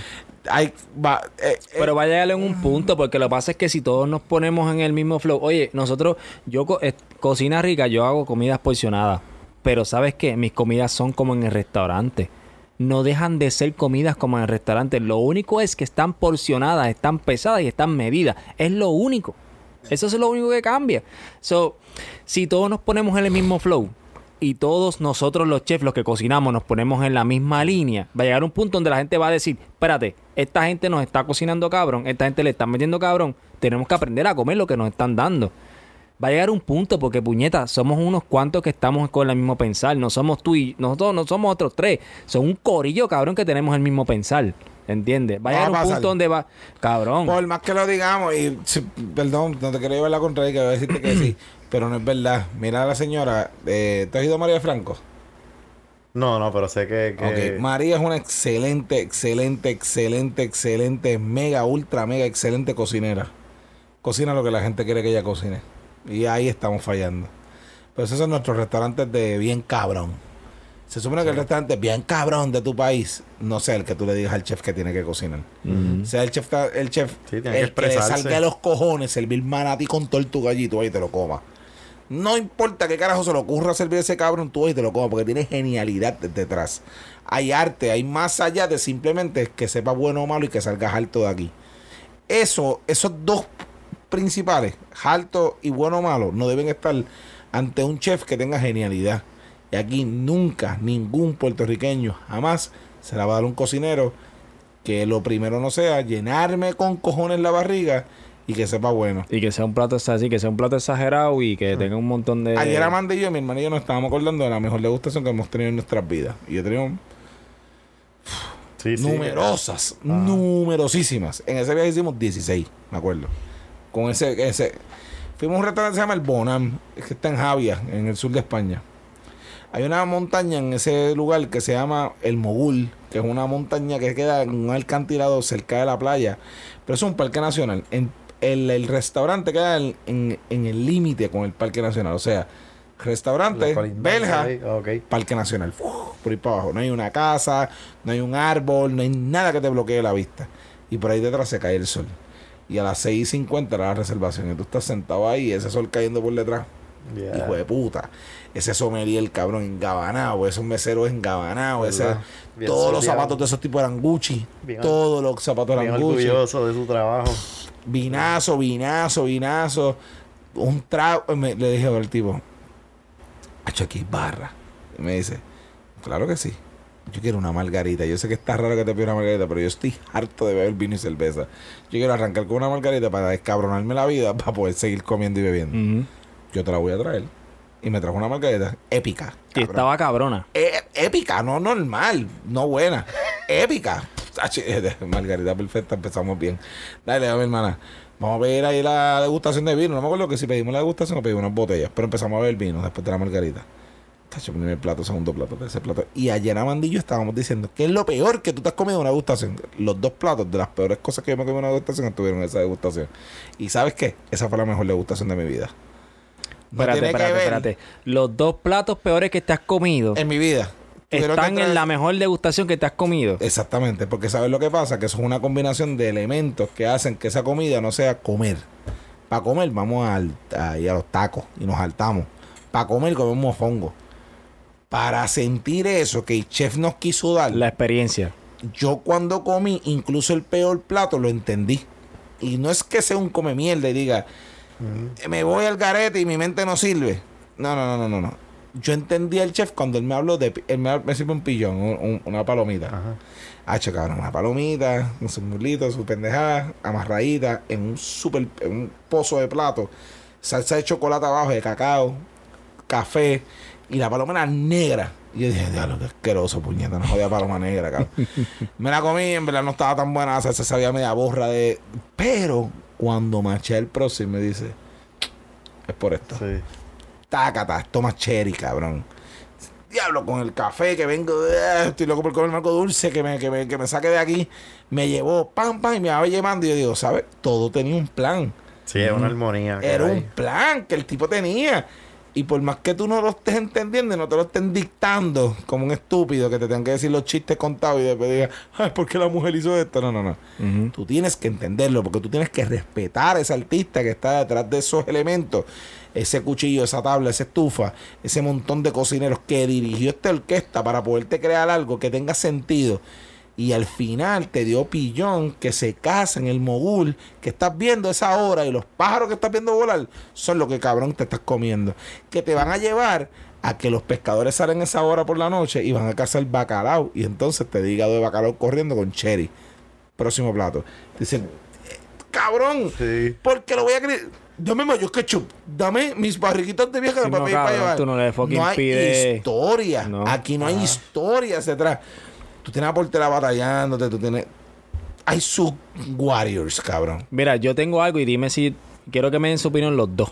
Hay, va, eh, eh, Pero va a llegar en un punto, porque lo que pasa es que si todos nos ponemos en el mismo flow, oye, nosotros, yo co- eh, cocina rica, yo hago comidas porcionadas, pero ¿sabes qué? Mis comidas son como en el restaurante. No dejan de ser comidas como en el restaurante. Lo único es que están porcionadas, están pesadas y están medidas. Es lo único. Eso es lo único que cambia. So, si todos nos ponemos en el mismo flow y todos nosotros los chefs, los que cocinamos, nos ponemos en la misma línea, va a llegar un punto donde la gente va a decir, espérate, esta gente nos está cocinando cabrón, esta gente le está metiendo cabrón, tenemos que aprender a comer lo que nos están dando. Va a llegar un punto porque puñeta, somos unos cuantos que estamos con el mismo pensar, no somos tú y nosotros no somos otros tres, son un corillo cabrón que tenemos el mismo pensar, ¿entiendes? Va a llegar un punto donde va, cabrón. por más que lo digamos, y si- perdón, no te quiero llevar la contraria, que voy a decirte que sí, pero no es verdad. Mira a la señora, eh, ¿te has ido a María Franco? No, no, pero sé que. que- María es una excelente, excelente, excelente, excelente, mega, ultra, mega, excelente cocinera. Cocina lo que la gente quiere que ella cocine. Y ahí estamos fallando. Pero esos son nuestros restaurantes de bien cabrón. Se supone que el restaurante bien cabrón de tu país no sea el que tú le digas al chef que tiene que cocinar. Sea el chef, el chef Sí, que le salga de los cojones servir manatí con todo el tu gallito ahí y te lo coma. No importa qué carajo se le ocurra servir ese cabrón, tú ahí te lo comas porque tiene genialidad de- detrás. Hay arte, hay más allá de simplemente que sepa bueno o malo y que salgas alto de aquí. Eso, esos dos principales, alto y bueno o malo, no deben estar ante un chef que tenga genialidad. Y aquí nunca ningún puertorriqueño jamás se la va a dar un cocinero que lo primero no sea llenarme con cojones la barriga y que sepa bueno. Y que sea un plato así, que sea un plato exagerado y que tenga un montón de. Ayer Amanda y yo, mi hermano y yo, nos estábamos acordando de la mejor degustación que hemos tenido en nuestras vidas. Y yo tenía un- Sí, sí. numerosas, numerosísimas. En ese viaje hicimos 16, me acuerdo. Con ese, ese. Fuimos a un restaurante que se llama El Bonam, que está en Javia, en el sur de España. Hay una montaña en ese lugar que se llama El Mogul, que es una montaña que queda en un alcantilado cerca de la playa. Pero es un parque nacional. En, el, el restaurante queda en, en- en el límite con el parque nacional. O sea, restaurante, ahí, Ok. Parque Nacional. Uf, por ahí para abajo. No hay una casa, no hay un árbol, no hay nada que te bloquee la vista. Y por ahí detrás se cae el sol. Y a las 6.50 era la reservación. Y tú estás sentado ahí ese sol cayendo por detrás. Yeah. Hijo de puta. Ese sommelier, el cabrón, engabanado. Esos meseros engabanados. Ese. Bien todos los zapatos de esos tipos eran Gucci. Bien todos los zapatos Bien eran Gucci. orgulloso de su trabajo. Vinazo, vinazo, vinazo. Un trago. le dije al tipo, hecho aquí barra. Y me dice, claro que sí. Yo quiero una margarita. Yo sé que está raro que te pida una margarita, pero yo estoy harto de beber vino y cerveza. Yo quiero arrancar con una margarita para descabronarme la vida para poder seguir comiendo y bebiendo. Yo te la voy a traer. Y me trajo una margarita épica. Cabrón. estaba cabrona. É- épica, no normal, no buena. épica. Tachi, Margarita perfecta, empezamos bien. Dale, a mi hermana. Vamos a pedir ahí la degustación de vino. No me acuerdo que si pedimos la degustación o pedimos unas botellas. Pero empezamos a beber vino después de la margarita. Tacho, primer plato, segundo plato, tercer plato. Y ayer Amandillo estábamos diciendo que es lo peor que tú te has comido una degustación. Los dos platos de las peores cosas que yo me comí en una degustación estuvieron en esa degustación. Y ¿sabes qué? Esa fue la mejor degustación de mi vida. No Espérate, espérate, ver espérate. Los dos platos peores que te has comido En mi vida. Están en la mejor degustación que te has comido. Exactamente, porque ¿sabes lo que pasa? Que eso es una combinación de elementos que hacen que esa comida no sea comer. Para comer vamos al, a, ir a los tacos y nos saltamos. Para comer comemos mofongo. Para sentir eso que el chef nos quiso dar, La experiencia. yo cuando comí incluso el peor plato lo entendí. Y no es que sea un come mierda y diga, "Eh, me voy al garete y mi mente no sirve. No, no, no, no, no. no. Yo entendí al chef cuando él me habló de... Él me, me sirve un pillón, un- un- una palomita. Ajá. Hacho, cabrón, una palomita, con su mulito, su pendejada, amarradita, en un super, en un pozo de plato, salsa de chocolate abajo, de cacao, café, y la paloma era negra. Y yo dije, diablo, qué asqueroso, puñeta, no jodía paloma negra, cabrón. Me la comí, en verdad no estaba tan buena, la salsa sabía media borra de. Pero cuando maché el próximo me dice, es por esto. Sí. Tácata, toma cherry, cabrón. Diablo, con el café que vengo, eh, estoy loco por comer algo dulce que me, que, me, que me saque de aquí. Me llevó pam, pam, y me va llevando. Y yo digo, ¿sabes? Todo tenía un plan. Sí, es una armonía. Era un plan que el tipo tenía. Y por más que tú no lo estés entendiendo y no te lo estén dictando como un estúpido que te tengan que decir los chistes contados y después digas, ay, ¿por qué la mujer hizo esto? No, no, no. Ujú. Tú tienes que entenderlo porque tú tienes que respetar a ese artista que está detrás de esos elementos. Ese cuchillo, esa tabla, esa estufa, ese montón de cocineros que dirigió esta orquesta para poderte crear algo que tenga sentido. Y al final te dio pillón que se casa en el mogul que estás viendo esa hora y los pájaros que estás viendo volar son lo que cabrón te estás comiendo. Que te van a llevar a que los pescadores salen esa hora por la noche y van a cazar bacalao. Y entonces te diga de bacalao corriendo con cherry. Próximo plato. Dicen, "Eh, cabrón, Sí. porque lo voy a creer. Dame mayo ketchup. Dame mis barriguitas de vieja Sí, para no, pedir para llevar. tú no le fucking hay historia. No. Aquí no hay Ajá. historia hacia atrás. Tú tienes a Portela batallándote, tú tienes. Hay sus warriors, cabrón. Mira, yo tengo algo y dime si quiero que me den su opinión los dos.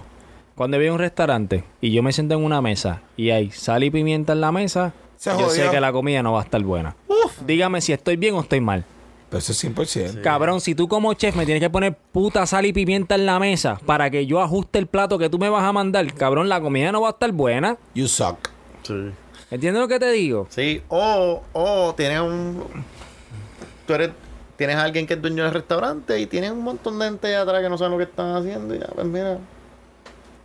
Cuando voy a un restaurante y yo me siento en una mesa y hay sal y pimienta en la mesa, Se yo sé que la comida no va a estar buena. Uf. Dígame si estoy bien o estoy mal. Pero eso es 100%. Cabrón, si tú como chef me tienes que poner puta sal y pimienta en la mesa para que yo ajuste el plato que tú me vas a mandar, cabrón, la comida no va a estar buena. You suck. Sí. ¿Entiendes lo que te digo? Sí, o, o tienes un. Tú eres. Tienes a alguien que es dueño del restaurante y tienes un montón de gente atrás que no saben lo que están haciendo. Y ya, pues mira.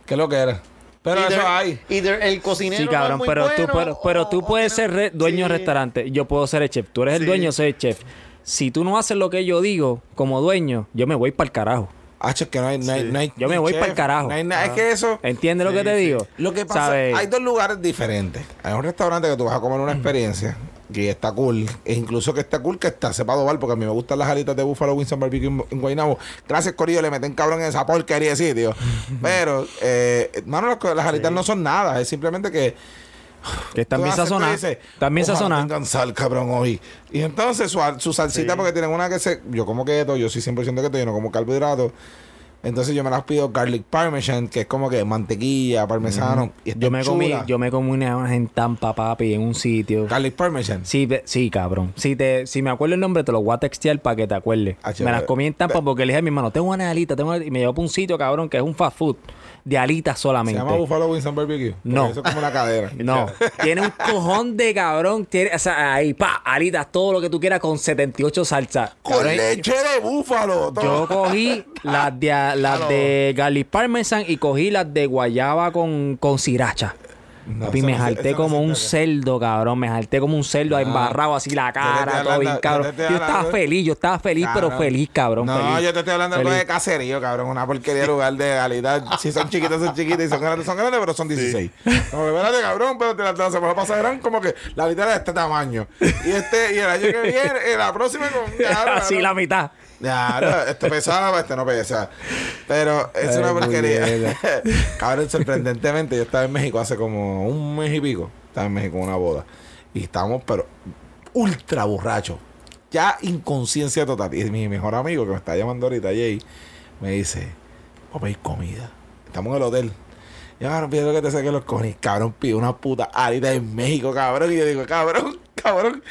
¿Qué es lo que era? Pero Either- eso hay. either el cocinero. Sí, no es cabrón, muy pero, tú, bueno, pero, pero o- tú o puedes ser re- dueño de Sí. restaurante. Yo puedo ser el chef. Tú eres el dueño, soy el chef. Si tú no haces lo que yo digo como dueño, yo me voy para el carajo. Hacho, es que no hay, no hay, Sí. no hay Yo me voy chef, pa'l carajo. no hay nada. Es que eso. ¿Entiendes lo Sí, que te sí. digo? Lo que pasa, ¿Sabes? hay dos lugares diferentes. Hay un restaurante que tú vas a comer una experiencia. que está cool. E incluso que está cool que está sepa bar porque a mí me gustan las alitas de Buffalo Winston Barbecue en, en Guaynabo. Gracias, Corillo, le meten cabrón en esa porquería de sitio. Pero, eh, mano, las, las alitas no son nada. Es simplemente que. Que están bien sazonadas. "Ojalá sazonadas. tengan sal, cabrón, hoy. Y entonces su, su salsita, Sí. porque tienen una que se. Yo como keto, yo soy 100% keto, yo no como carbohidratos. Entonces yo me las pido garlic parmesan, que es como que mantequilla, parmesano. y Yo me comí, yo me comí una en Tampa, papi, en un sitio. Garlic parmesan. Sí, sí, cabrón. Si te, si me acuerdo el nombre, te lo voy a textear para que te acuerdes. Ah, me las comí en Tampa porque le dije a mi hermano, tengo una alita, tengo una... Y me llevó para un sitio, cabrón, que es un fast food de alitas Se solamente. llama Buffalo Winston Barbecue. porque No. Eso es como una cadera. No, tiene un cojón de cabrón. Tiene, o sea, ahí, pa, alitas, todo lo que tú quieras con 78 salsas. Con Cabrón, leche de búfalo. todo. Yo cogí las de, las de garlic parmesan y cogí las de guayaba con, con sriracha. No, Papi, me no jalté no como un cerdo, cabrón. Me jalté como un cerdo embarrado así la cara, todo bien, cabrón. yo estaba feliz, yo estaba feliz, pero feliz, cabrón. No, feliz. yo te estoy hablando de algo Feliz. de caserío, cabrón. Una porquería de lugar de calidad. Si son chiquitas, son chiquitas. Y son grandes, son grandes, pero son 16. Como que, espérate, cabrón, pero te la, la semana pasada eran como que la mitad de este tamaño. Y este, y el año que viene, eh, la próxima con. Así la mitad. Ya, no, este pesaba, este no pesa. Pero es Ay, una porquería. Cabrón, sorprendentemente, yo estaba en México hace como un mes y pico. Estaba en México en una boda. Y estábamos, pero ultra borrachos. Ya inconsciencia total. Y mi mejor amigo que me está llamando ahorita, Jay, me dice: Voy a pedir comida. Estamos en el hotel. Y cabrón, pido que te saque los cojones. Cabrón, pido una puta alita en México, cabrón. Y yo digo, cabrón, cabrón,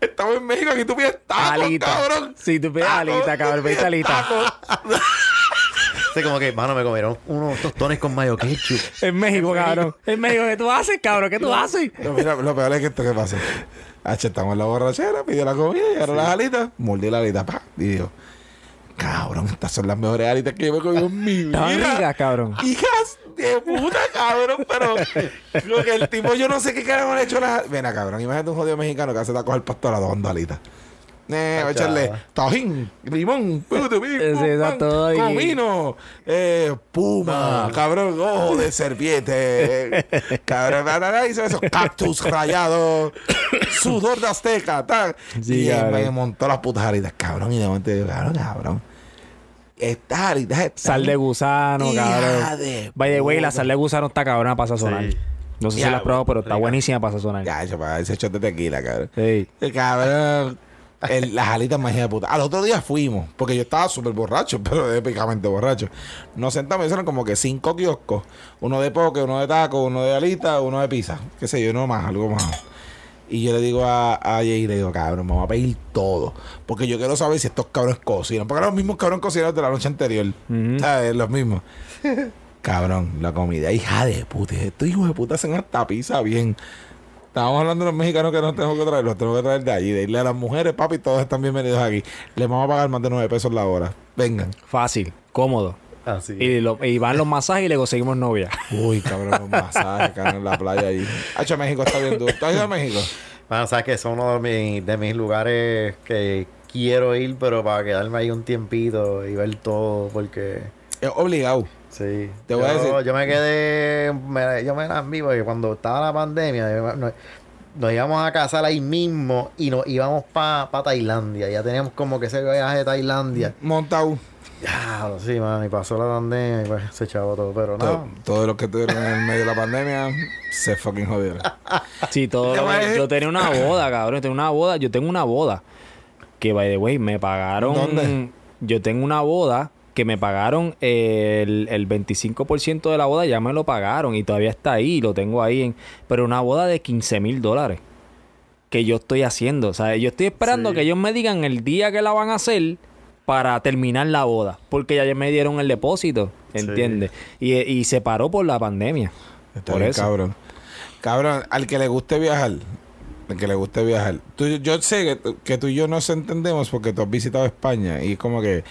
estamos en México, aquí tú pides tacos, Alita. cabrón. Sí, tú pides Tacos, alita, cabrón, pides alita. Sí, como que, mano, me comieron unos tostones con mayo ketchup. En México, cabrón. En México, ¿qué tú haces, cabrón? ¿Qué tú haces? No, mira, lo peor es que esto que pasa. H, estamos en la borrachera, pidió la comida, llegaron las alitas, mordí la alita, pa, y digo, cabrón, estas son las mejores alitas que yo me he comido en mi vida. Ricas, cabrón. Hijas de puta, cabrón, pero lo que el tipo, yo no sé qué carajo le ha hecho las. Acá, cabrón, imagínate un jodido mexicano que hace tacos al pastor a dos alitas. Eh, va a echarle tajín, limón, y- comino, eh, puma, cabrón, ojo de serviete, eh, cabrón, hizo eso, cactus rayado, sudor de azteca, tal. Sí, y eh, cabrón. me montó las putas alitas, cabrón, y de momento cabrón, cabrón. Estas alitas están Sal de gusano, cabrón. de the way, la sal de gusano está cabrona para sazonar. Sí. No sé si la has probado, pero está buenísima para sazonar. Ya, para ese shot de tequila, cabrón. Sí. Cabrón. El- las alitas hijas de puta. Al otro día fuimos, porque yo estaba súper borracho, pero épicamente borracho. Nos sentamos y eran como que cinco kioscos: uno de poke, uno de taco, uno de alita, uno de pizza. Qué sé yo, uno más, algo más. Y yo le digo a, a Jay, le digo, cabrón, vamos a pedir todo. Porque yo quiero saber si estos cabrones cocinan. Porque eran los mismos cabrones cocinados de la noche anterior. Ujú. ¿Sabes? Los mismos. cabrón, la comida, hija de puta. Estos hijos de puta hacen hasta pizza bien. Estábamos hablando de los mexicanos que nos tenemos que traer, los tenemos que traer de allí, de irle a las mujeres, papi, todos están bienvenidos aquí. Les vamos a pagar más de 9 pesos la hora. Vengan. Fácil, cómodo. Así. Y, lo- y van los masajes y le conseguimos novia. Uy, cabrón, los masajes, cabrón, en la playa allí. Hacho, México está bien duro. ¿Tú has ido a México? Bueno, sabes que son uno de mis, de mis lugares que quiero ir, pero para quedarme ahí un tiempito y ver todo, porque Es obligado. Sí. Te voy a decir- yo me quedé, me- yo me la vi porque cuando estaba la pandemia, nos, nos íbamos a casar ahí mismo y nos íbamos para Tailandia. Ya teníamos como que ese viaje de Tailandia. Montau. Ya, sí, man, y pasó la pandemia y pues se echaba todo, pero Todo- no. Todos los que estuvieron en el medio de la pandemia se fucking jodieron. Sí, todo. lo que- yo tenía una boda, cabrón. Yo tengo una boda. Yo tengo una boda. Que, by the way, me pagaron. ¿Dónde? Yo tengo una boda que me pagaron el, el 25% de la boda. Ya me lo pagaron y todavía está ahí. Lo tengo ahí. En, pero una boda de 15 mil dólares. Que yo estoy haciendo. O sea, yo estoy esperando Sí. que ellos me digan el día que la van a hacer para terminar la boda. Porque ya me dieron el depósito. ¿Entiendes? Y, y se paró por la pandemia. Está Por bien, eso. cabrón. Cabrón, al que le guste viajar, que le guste viajar. Tú- yo sé que, tú- que tú y yo nos entendemos porque tú has visitado España y es como que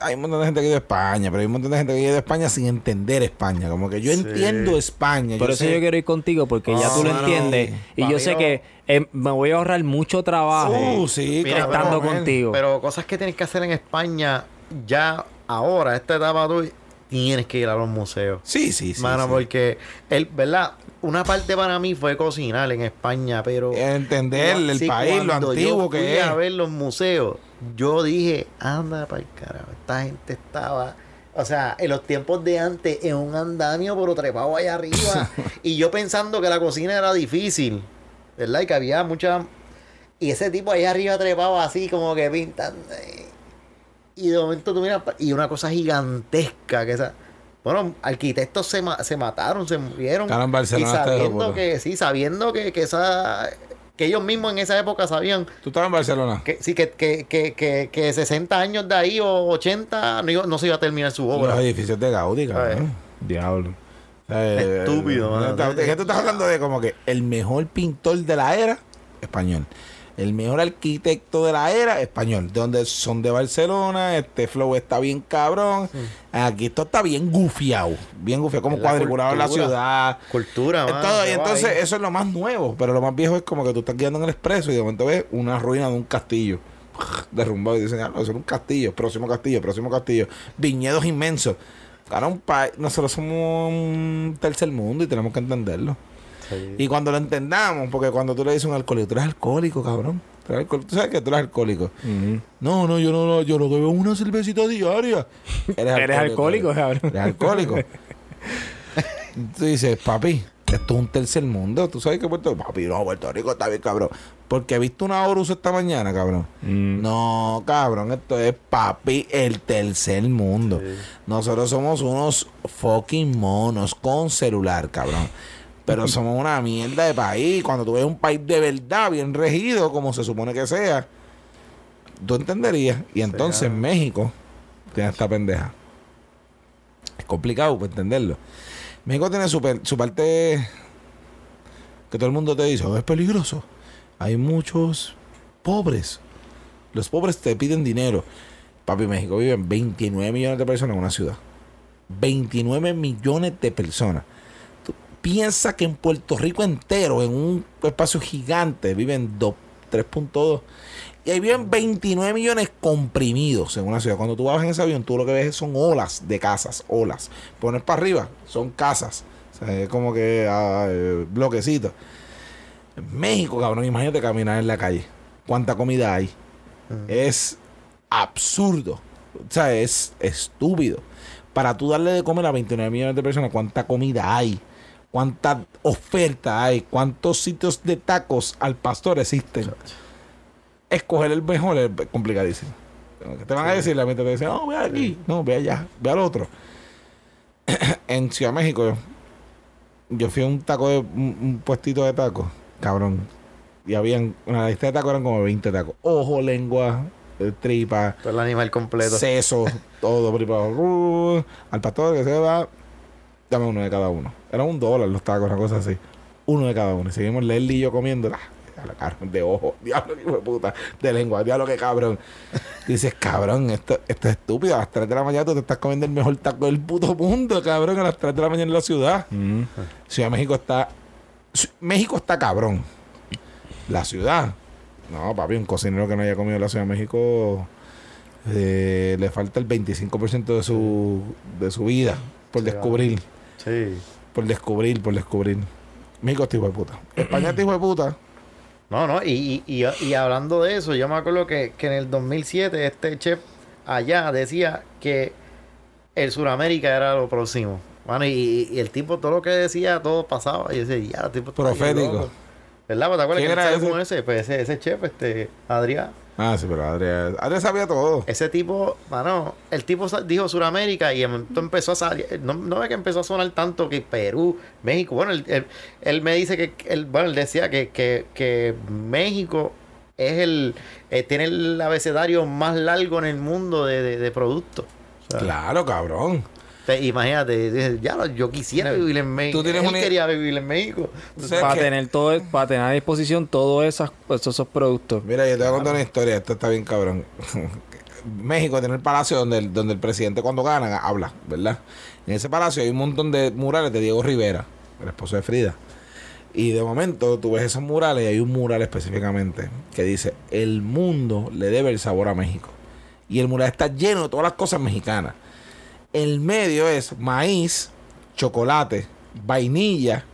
hay un montón de gente que ha ido a España, pero hay un montón de gente que ha ido a España sin entender España. Como que yo Sí. entiendo España. Por yo eso sé- yo quiero ir contigo porque ya No, tú lo entiendes. no. Y Pa' yo sé que eh, me voy a ahorrar mucho trabajo. Uh, sí, Mira, cabrón, estando man. contigo. Pero cosas que tienes que hacer en España ya ahora, esta etapa tú, tienes que ir a los museos. Sí, sí, sí. Mano, sí. porque, el, ¿verdad? Una parte para mí fue cocinar en España, pero... Entender el Sí, país, lo antiguo yo fui que es. a ver los museos, yo dije, anda para el carajo, esta gente estaba... O sea, en los tiempos de antes, en un andamio, pero trepado allá arriba. y yo pensando que la cocina era difícil, ¿verdad? Y que había mucha... Y ese tipo allá arriba trepado así, como que pintando. eh. Y de momento tú miras, y una cosa gigantesca que esa... Bueno, arquitectos se, ma- se mataron, se murieron. Y sabiendo que, sí, sabiendo que, que esa... Que ellos mismos en esa época sabían Tú estabas en Barcelona. que sí, que, que, que, que, que 60 años de ahí o 80 no, no se iba a terminar su Los obra. edificios de Gaudí, cabrón. Diablo. Eh, Estúpido, eh, mano. ¿de ¿Qué tú estás hablando de como que el mejor pintor de la era? Español. El mejor arquitecto de la era, español. Donde son de Barcelona, este flow está bien cabrón. Aquí esto está bien gufiado. Bien gufiado, como cuadriculado en la ciudad. Cultura, todo, y entonces eso es lo más nuevo, pero lo más viejo es como que tú estás guiando en el expreso y de momento ves una ruina de un castillo derrumbado y dicen, ah, no, eso es un castillo, próximo castillo, próximo castillo, viñedos inmensos. Claro, un país, nosotros somos un tercer mundo y tenemos que entenderlo. Sí. Y cuando lo entendamos, porque cuando tú le dices a un alcohólico, tú eres alcohólico, cabrón. Tú, eres alcohólico. Tú sabes que tú eres alcohólico. No, no, yo no, no, yo no bebo una cervecita diaria. Eres Eres alcohólico, cabrón. Eres alcohólico. Tú dices, papi, esto es un tercer mundo. Tú sabes que Puerto Rico, papi, no, Puerto Rico está bien, cabrón. Porque he visto una Horus esta mañana, cabrón. Mm. No, cabrón, esto es papi, el tercer mundo. Sí. Nosotros somos unos fucking monos con celular, cabrón. Pero somos una mierda de país. Cuando tú ves un país de verdad, bien regido, como se supone que sea, tú entenderías. Y entonces. México tiene esta pendeja. Es complicado para entenderlo. México tiene su parte que todo el mundo te dice, "Oh, es peligroso. Hay muchos pobres. Los pobres te piden dinero. Papi, México viven 29 millones de personas en una ciudad. 29 millones de personas. Tú piensas que en Puerto Rico entero, en un espacio gigante, viven dos- 3.2. Y ahí viven 29 millones comprimidos en una ciudad. Cuando tú vas en ese avión, tú lo que ves son olas de casas, olas. Pones para arriba, son casas. O sea, es como que ah, eh, bloquecitos. En México, cabrón, imagínate caminar en la calle. ¿Cuánta comida hay? Es absurdo. O sea, es estúpido. Para tú darle de comer a 29 millones de personas, ¿cuánta comida hay? ¿Cuánta oferta hay? ¿Cuántos sitios de tacos al pastor existen? Escoger el mejor es complicadísimo. ¿Qué te van a decir? La mente te dice, no, ve aquí, no, ve allá, ve al otro. en Ciudad de México, yo fui a un taco de un, un puestito de tacos, cabrón. Y habían, una lista de tacos eran como 20 tacos. Ojo, lengua, eh, tripa, Todo el animal completo. seso, todo. Uh, al pastor que se va, dame uno de cada uno. Era un dólar los tacos, una cosa así. Uno de cada uno. Y seguimos Leslie y yo comiendo. Ah, de ojo, diablo, hijo de puta, de lengua, diablo, que cabrón. Y dices, cabrón, esto, esto es estúpido. A las 3 de la mañana tú te estás comiendo el mejor taco del puto mundo, cabrón, a las 3 de la mañana en la ciudad. Mm. Ciudad de México está. México está cabrón. La ciudad. No, papi, un cocinero que no haya comido en la Ciudad de México eh, le falta el 25% de su, de su vida por Sí, descubrir. Sí. Por descubrir, por descubrir. México está hijo de puta. España está hijo de puta. No, no, y, y, y, y hablando de eso, yo me acuerdo que, que en el 2007 este chef allá decía que el Suramérica era lo próximo. Bueno, y, y el tipo, todo lo que decía, todo pasaba. Y yo decía, ya, el tipo Profético. ¿Verdad? ¿Pues ¿Te acuerdas ¿Quién que era ese? Pues ese, ese chef, este, Adrián. Ah, sí, pero Adrián, Adrián sabía todo. Ese tipo, mano, el tipo dijo Suramérica y empezó a salir. No, no es que empezó a sonar tanto que Perú, México. Bueno, él, él- él me dice que, él, bueno, él decía que, que, que México es el, eh, tiene el abecedario más largo en el mundo de, de, de productos. Claro, cabrón. Te- imagínate, ya, lo- yo quisiera vivir en México. Tú tienes él una- quería vivir en México. Para que- tener todo, para tener a disposición todos esos, esos productos. Mira, yo te voy a contar una historia. Esto está bien cabrón. México tiene el palacio donde el, donde el presidente cuando gana habla, ¿verdad? En ese palacio hay un montón de murales de Diego Rivera, el esposo de Frida. Y de momento tú ves esos murales y hay un mural específicamente que dice, el mundo le debe el sabor a México. Y el mural está lleno de todas las cosas mexicanas. El medio es maíz, chocolate, vainilla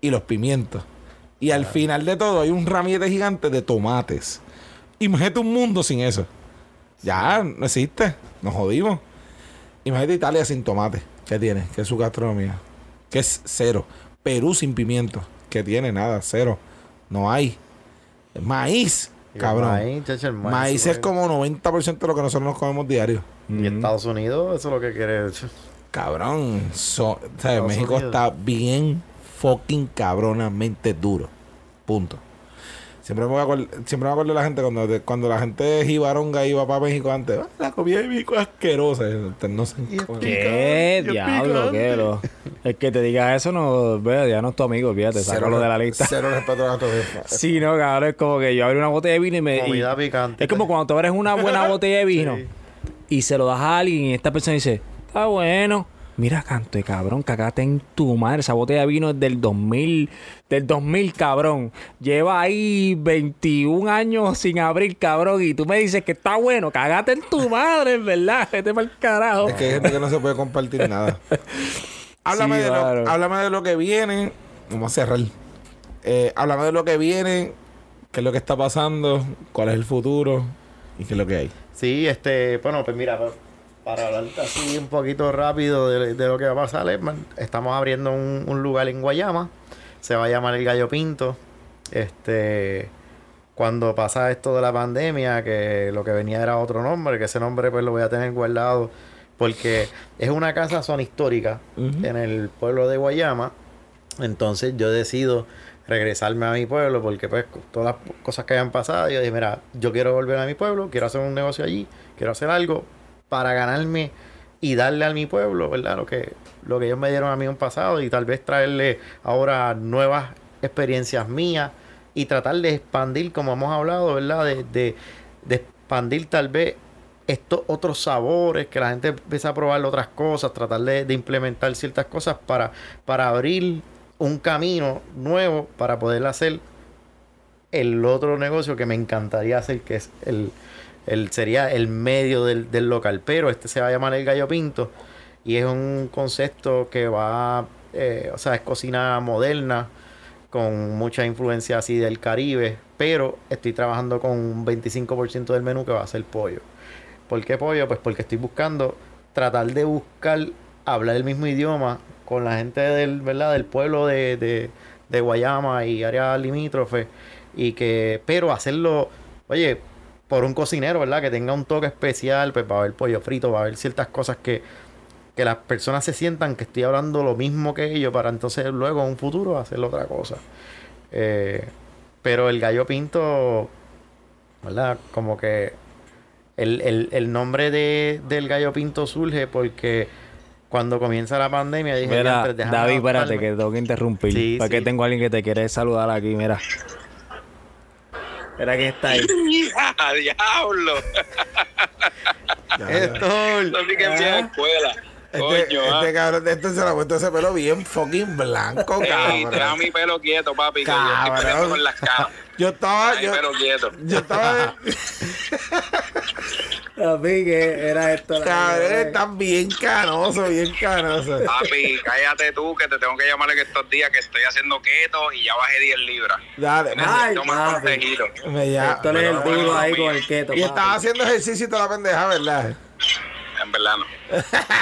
y los pimientos. Y al final de todo hay un ramillete gigante de tomates. Imagínate un mundo sin eso. Ya, no existe. Nos jodimos. Imagínate Italia sin tomate. ¿Qué tiene? ¿Qué es su gastronomía? Que es cero. Perú sin pimiento. ¿Qué tiene? Nada, cero. No hay. Maíz, cabrón. Maíz, chacho, el maíz, Maíz es como 90% de lo que nosotros nos comemos diario. Y Estados Unidos, eso es lo que quiere. Cabrón. so- ¿sabes? México Unidos. está bien fucking cabronamente duro. Punto. Siempre me, acuerdo, siempre me acuerdo de la gente cuando, de- cuando la gente de Jibaronga iba para México antes. "Ah, La comida de México es asquerosa. Ustedes No sé cómo- ¿Qué? Diablo, qué lo. El que te diga eso no, vea, ya no es tu amigo, fíjate, sácalo de la lista. Cero respeto a tu jefa. Sí, no, cabrón, es como que yo abrí una botella de vino y me. y- Comida picante. es como cuando tú abres una buena botella de vino Sí. y se lo das a alguien y esta persona dice, está bueno. Mira, canto de cabrón, cagate en tu madre. Esa botella de vino es del 2000, del 2000, cabrón. Lleva ahí 21 años sin abrir, cabrón. Y tú me dices que está bueno, cagate en tu madre, en verdad. Vete para el carajo. Es que hay gente que no se puede compartir nada. háblame, Sí, de claro. lo, háblame de lo que viene. Vamos a cerrar. Eh, háblame de lo que viene. ¿Qué es lo que está pasando? ¿Cuál es el futuro? ¿Y qué es lo que hay? Sí, este, bueno, pues mira, pa- para hablar así un poquito rápido de, de lo que va a pasar, estamos abriendo un, un lugar en Guayama, se va a llamar el Gallo Pinto. Este, cuando pasa esto de la pandemia, que lo que venía era otro nombre, que ese nombre pues lo voy a tener guardado, porque es una casa zona histórica en el pueblo de Guayama. Entonces yo decido regresarme a mi pueblo porque pues todas las cosas que hayan pasado, yo dije, mira, yo quiero volver a mi pueblo, quiero hacer un negocio allí, quiero hacer algo para ganarme y darle a mi pueblo, ¿verdad? Lo que, lo que ellos me dieron a mí en un pasado y tal vez traerle ahora nuevas experiencias mías y tratar de expandir, como hemos hablado, ¿verdad? De, de, de expandir tal vez estos otros sabores, que la gente empiece a probar otras cosas, tratar de, de implementar ciertas cosas para, para abrir un camino nuevo para poder hacer el otro negocio que me encantaría hacer, que es el, el sería el medio del, del local. Pero este se va a llamar el Gallo Pinto y es un concepto que va, eh, o sea, es cocina moderna con mucha influencia así del Caribe, pero estoy trabajando con un 25% del menú que va a ser pollo. ¿Por qué pollo? Pues porque estoy buscando tratar de buscar hablar el mismo idioma con la gente del, ¿verdad? del pueblo de, de, Guayama y áreas limítrofes y que pero hacerlo, oye, por un cocinero, ¿verdad? Que tenga un toque especial, pues va a haber pollo frito, va a haber ciertas cosas que que las personas se sientan que estoy hablando lo mismo que ellos para entonces luego en un futuro hacer otra cosa. Eh, pero el gallo pinto, ¿verdad? Como que el, el- el nombre de, del gallo pinto surge porque cuando comienza la pandemia dije, Mira, "Diantre, déjame David, espérate, adaptarme". que tengo que interrumpir. Sí, Para que sí. tengo a alguien que te quiere saludar aquí, mira. Mira quién está ahí. ¡A diablo! Esto, sé que empieza escuela. Este, Coño, ah. este cabrón de este se le ha puesto ese pelo bien fucking blanco, Ey, deja cabrón. mi pelo quieto, papi, que yo estoy Cabrón. con las camas. Yo estaba, yo, quieto. yo estaba, David, que era esto. cabrón, estás bien canoso, bien canoso. Papi, cállate tú, que te tengo que llamar en estos días que estoy haciendo keto y ya bajé 10 libras. Dale, Ay, Necesito más papi. consejito. me ya. Esto es el duro ahí con el keto. Y papi. estaba haciendo ejercicio y toda la pendeja, ¿verdad? En verdad no.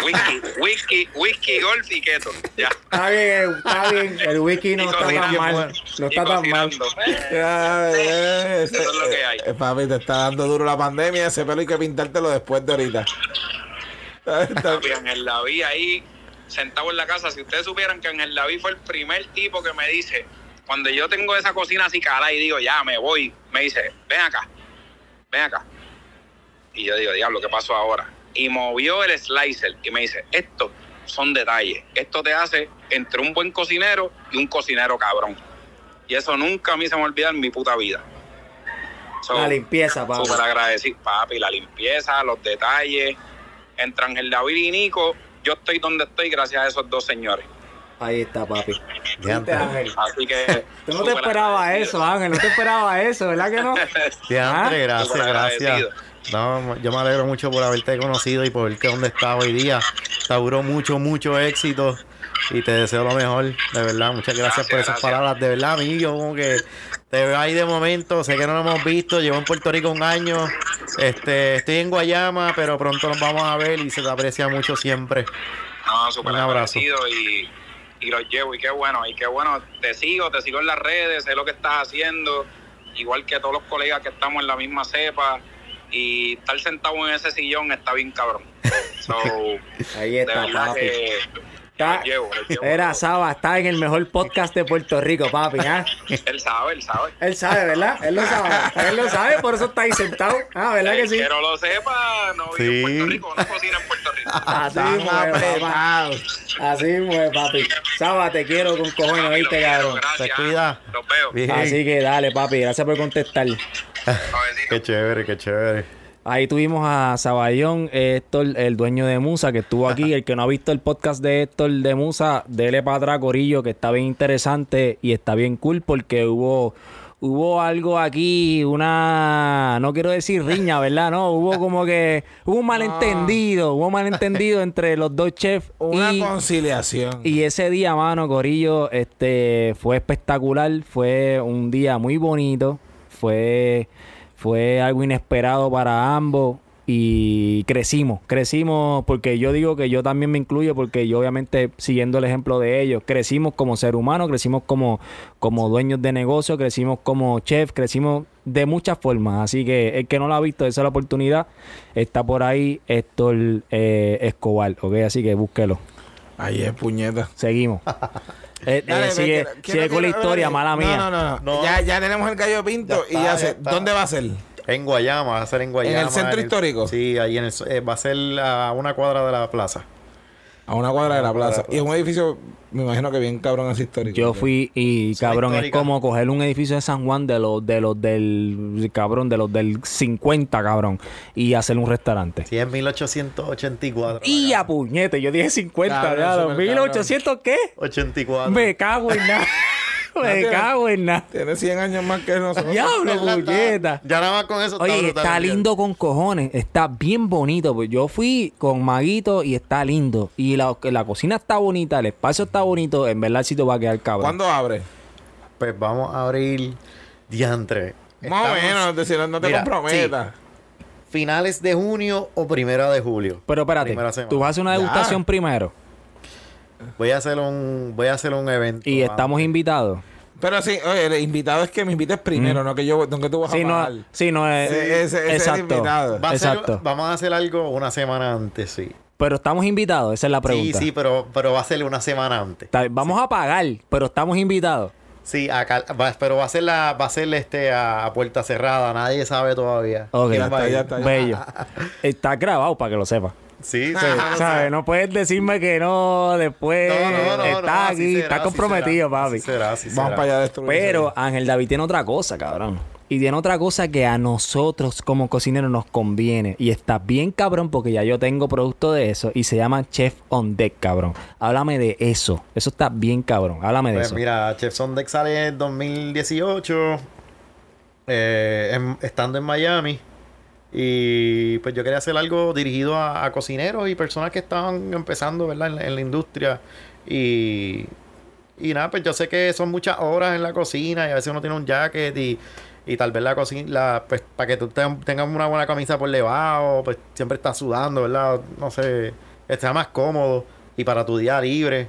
Whisky, whisky, whisky, golf y keto. Ya. Está bien, está bien. El wiki no está tan mal. No está tan mal. Eso es lo que hay. eh, papi, te está dando duro la pandemia. Ese pelo hay que pintártelo después de ahorita. Papi, Ángel David ahí sentado en la casa. Si ustedes supieran que Ángel David fue el primer tipo que me dice, cuando yo tengo esa cocina así cara y digo, ya me voy, me dice, ven acá, ven acá. Y yo digo, diablo, ¿qué pasó ahora? Y movió el slicer y me dice, esto son detalles. Esto te hace entre un buen cocinero y un cocinero cabrón. Y eso nunca a mí se me va a olvidar en mi puta vida. So, La limpieza, papi. Súper agradecido, papi, la limpieza, los detalles. Entre Ángel David y Nico, yo estoy donde estoy gracias a esos dos señores. Ahí está, papi. Diantre. ¿Viste, Ángel? Así que. Tú no te esperabas eso, Ángel. No te esperabas eso, ¿verdad que no? Diantre, Ah, gracias, gracias. No, yo me alegro mucho por haberte conocido y por verte donde estás hoy día. Te auguro mucho, mucho éxito y te deseo lo mejor, de verdad. Muchas gracias, por esas palabras. De verdad, a mí yo como que te veo ahí de momento, sé que no lo hemos visto, llevo en Puerto Rico un año, este, estoy en Guayama, pero pronto nos vamos a ver y se te aprecia mucho siempre. No, súper Un abrazo. y, y los llevo. Y qué bueno, y qué bueno. Te sigo, te sigo en las redes, sé lo que estás haciendo. Igual que todos los colegas que estamos en la misma cepa. Y estar sentado en ese sillón está bien cabrón. So, Ahí de está, verdad papi. que Está- los llevo, los llevo. Era Saba, está en el mejor podcast de Puerto Rico, papi. ¿ah? Él sabe, él sabe. Él sabe, ¿verdad? Él lo sabe. Él lo sabe, por eso está ahí sentado. Ah, ¿verdad que sí? no lo sepa, no vive Sí. en Puerto Rico, no cocina en Puerto Rico. Así apretados. Así papi. Saba, te quiero con cojones, Los ¿oíste, quiero, cabrón? gracias. Te cuida. Los veo. Bien. Así que dale, papi. Gracias por contestar. Qué chévere, qué chévere. Ahí tuvimos a Saballón, Héctor, el dueño de Musa, que estuvo aquí. El que no ha visto el podcast de Héctor de Musa, dele para atrás, Corillo, que está bien interesante y está bien cool porque hubo, hubo algo aquí, una, no quiero decir riña, ¿verdad? No, hubo como que, hubo un malentendido, hubo un malentendido entre los dos chefs. Una y, conciliación. y ese día, mano, Corillo, este, fue espectacular, fue un día muy bonito, fue, fue algo inesperado para ambos y crecimos, crecimos porque yo digo que yo también me incluyo porque yo obviamente siguiendo el ejemplo de ellos, crecimos como ser humano, crecimos como, como dueños de negocio, crecimos como chef, crecimos de muchas formas, así que el que no lo ha visto, esa es la oportunidad, está por ahí Héctor eh, Escobar, ok, así que búsquelo. Ahí es puñeta. Seguimos. Eh, eh, Dale, sigue quiero- sigue quiero- con la historia, mala mía. No, no, no. No. Ya, ya tenemos el gallo pinto Ya y está, ya sé. ¿Dónde va a ser? En Guayama, va a ser en Guayama. el centro histórico? Sí, ahí en el, eh, va a ser a una cuadra de la plaza. A una cuadra de la plaza. Y es un edificio, me imagino que bien cabrón así histórico. Yo fui y cabrón, es como coger un edificio de San Juan de los de los del cabrón, de los del 50, cabrón, y hacer un restaurante. Sí, es 1884. Y a puñete, yo dije 50, Cabrón, ya, súper 1800 qué? casa. 84. Me cago en nada. Me cago en nada. Tiene 100 años más que nosotros. Diablo, puñeta. Ya nada más con eso Oye, está Miguel. lindo con cojones, está bien bonito. Pues yo fui con Maguito y está lindo. Y la, la cocina está bonita, el espacio está bonito. En verdad el sitio va a quedar cabrón. ¿Cuándo abre? Pues vamos a abrir diantre. Más o menos, decir, no te Mira, comprometas. Finales de junio o primera de julio. Pero espérate, tú vas a hacer una Ya. degustación primero Voy a hacer un, voy a hacer un evento. y estamos invitados. Pero sí, oye, el invitado es que me invites primero, no que yo, no que tú vas Sí, a no, pagar. sí, no es. Ese- ese- ese es el exacto. invitado. Va a ser- exacto. vamos a hacer algo una semana antes, sí. Pero estamos invitados, esa es la pregunta. Sí, sí, pero, pero va a ser una semana antes. Está- Vamos a pagar, pero estamos invitados. Sí, acá, va- pero va a ser la, va a ser este a, a puerta cerrada, nadie sabe todavía. Ok, ¿Quién Ya está, ya está. Bello. Está grabado para que lo sepas. Sí, sí. ¿Sabes? No puedes decirme que no después. No, no, no, está aquí, será, está comprometido, será, papi. será, así Vamos será. para allá a destruir. Pero Ángel David tiene otra cosa, cabrón. Y tiene otra cosa que a nosotros como cocineros nos conviene. Y está bien cabrón porque ya yo tengo producto de eso. Y se llama Chef on Deck, cabrón. Háblame de eso. Eso está bien cabrón. Háblame de Pues eso. mira, Chefs on Deck sale en 2018, eh, en- estando en Miami. Y pues yo quería hacer algo dirigido a, cocineros y personas que estaban empezando, ¿verdad? En la, industria. Y, y nada, pues yo sé que son muchas horas en la cocina y a veces uno tiene un jacket y, y tal vez la cocina, la, pues para que tú ten- tengas una buena camisa por debajo, pues siempre estás sudando, ¿verdad? No sé, sea más cómodo y para tu día libre.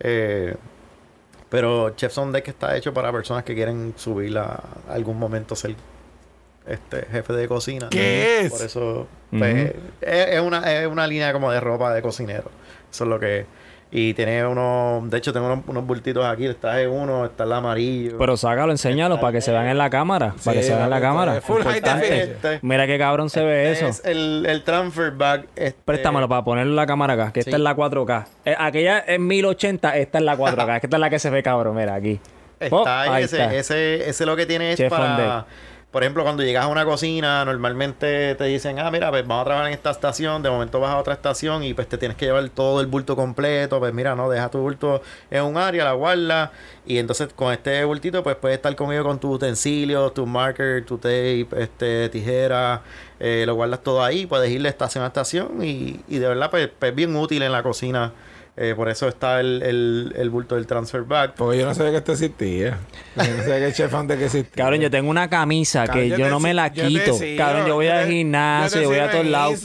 Eh, pero Chefs on Deck está hecho para personas que quieren subir a algún momento ser este jefe de cocina. ¿Qué es? Por eso pues, es, es una, es una línea como de ropa de cocinero. Eso es lo que es. Y tiene uno, de hecho tengo unos, unos bultitos aquí, está el uno, está el amarillo. Pero sácalo, enséñalo para que se vean en la cámara. Para que se vean en la cámara. full definition. Mira qué cabrón se ve Este eso. Es el, el transfer bag. este, Préstamelo para ponerlo en la cámara acá, que esta Sí. es la 4K. Eh, aquella es 1080, esta es la 4K. es que esta es la que se ve cabrón, mira aquí. Está Oh, ahí, ese, está. ese, ese lo que tiene es Chef para. Por ejemplo, cuando llegas a una cocina, normalmente te dicen, ah, mira, pues vamos a trabajar en esta estación, de momento vas a otra estación y pues te tienes que llevar todo el bulto completo, pues mira, no, deja tu bulto en un área, la guarda, y entonces con este bultito pues puedes estar conmigo con tus utensilios, tu marker, tu tape, este, tijera, eh, lo guardas todo ahí, puedes ir de estación a estación y, y de verdad pues, pues bien útil en la cocina. Eh, por eso está el, el, el bulto del transfer bag. Porque yo no sabía que esto existía. Yo no sabía que el chef antes que existía. Cabrón, yo tengo una camisa Cabrón, que yo, no me la quito. sigo, Cabrón, yo voy al gimnasio, yo voy a todos lados.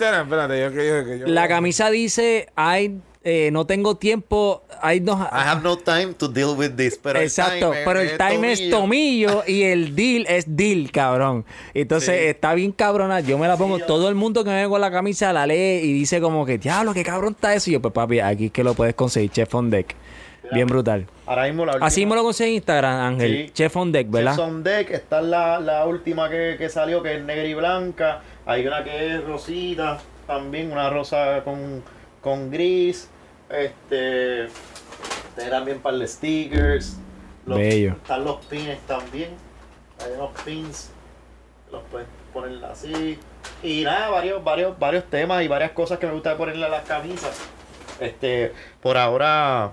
La camisa dice, ay, eh, no tengo tiempo, ay, no... I have no time to deal with this. Pero el Exacto, time pero el time es tomillo y el deal es deal, cabrón. Entonces Sí. está bien cabrona. Yo me la pongo, todo el mundo que me ve con la camisa la lee y dice como que, diablo, qué cabrón está eso. Y yo, pues papi, aquí es que lo puedes conseguir, Chef on Deck. Bien brutal. Ahora mismo la última. Así me lo conseguí en Instagram, Ángel. Sí. Chef on Deck, ¿verdad? Chef's on Deck, esta es la, la última que, que salió, que es negra y blanca. Hay una que es rosita, también una rosa con, con gris. Este. Tiene también para de stickers. Los- Bello. Están los pins también. Hay unos pins. Los puedes poner así. Y nada, varios, varios, varios temas y varias cosas que me gusta ponerle a las camisas. Este, por ahora,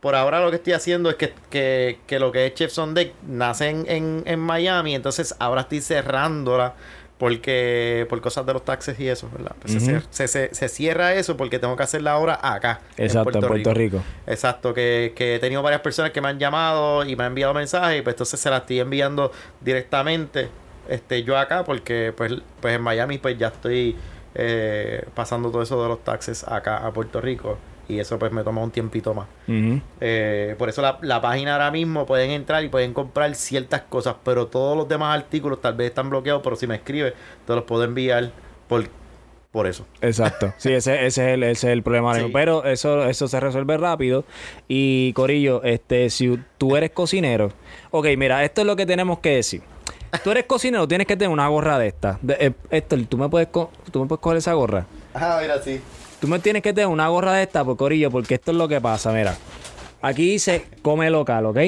por ahora lo que estoy haciendo es que, que, que lo que es Chef's on Deck nace en, en, en Miami, entonces ahora estoy cerrándola porque por cosas de los taxes y eso, ¿verdad? Pues se se, se- se cierra eso porque tengo que hacerla ahora acá. Exacto, en Puerto Rico. Exacto, que, que he tenido varias personas que me han llamado y me han enviado mensajes y pues entonces se las estoy enviando directamente este yo acá porque pues, pues en Miami pues ya estoy eh, pasando todo eso de los taxes acá a Puerto Rico y eso pues me toma un tiempito más. Eh, por eso la, la página ahora mismo pueden entrar y pueden comprar ciertas cosas, pero todos los demás artículos tal vez están bloqueados, pero si me escribes te los puedo enviar por, por eso. Exacto. Sí, ese, ese es el, ese es el problema. Sí. Pero eso, eso se resuelve rápido. Y Corillo, este, si tú eres cocinero. Ok, mira, esto es lo que tenemos que decir. Tú eres cocinero, tienes que tener una gorra de esta. De, eh, Héctor, ¿tú me, puedes co- ¿tú me puedes coger esa gorra? Ah, mira, sí. Tú me tienes que tener una gorra de esta, por Corillo, porque esto es lo que pasa, mira. Aquí dice come local, ¿ok?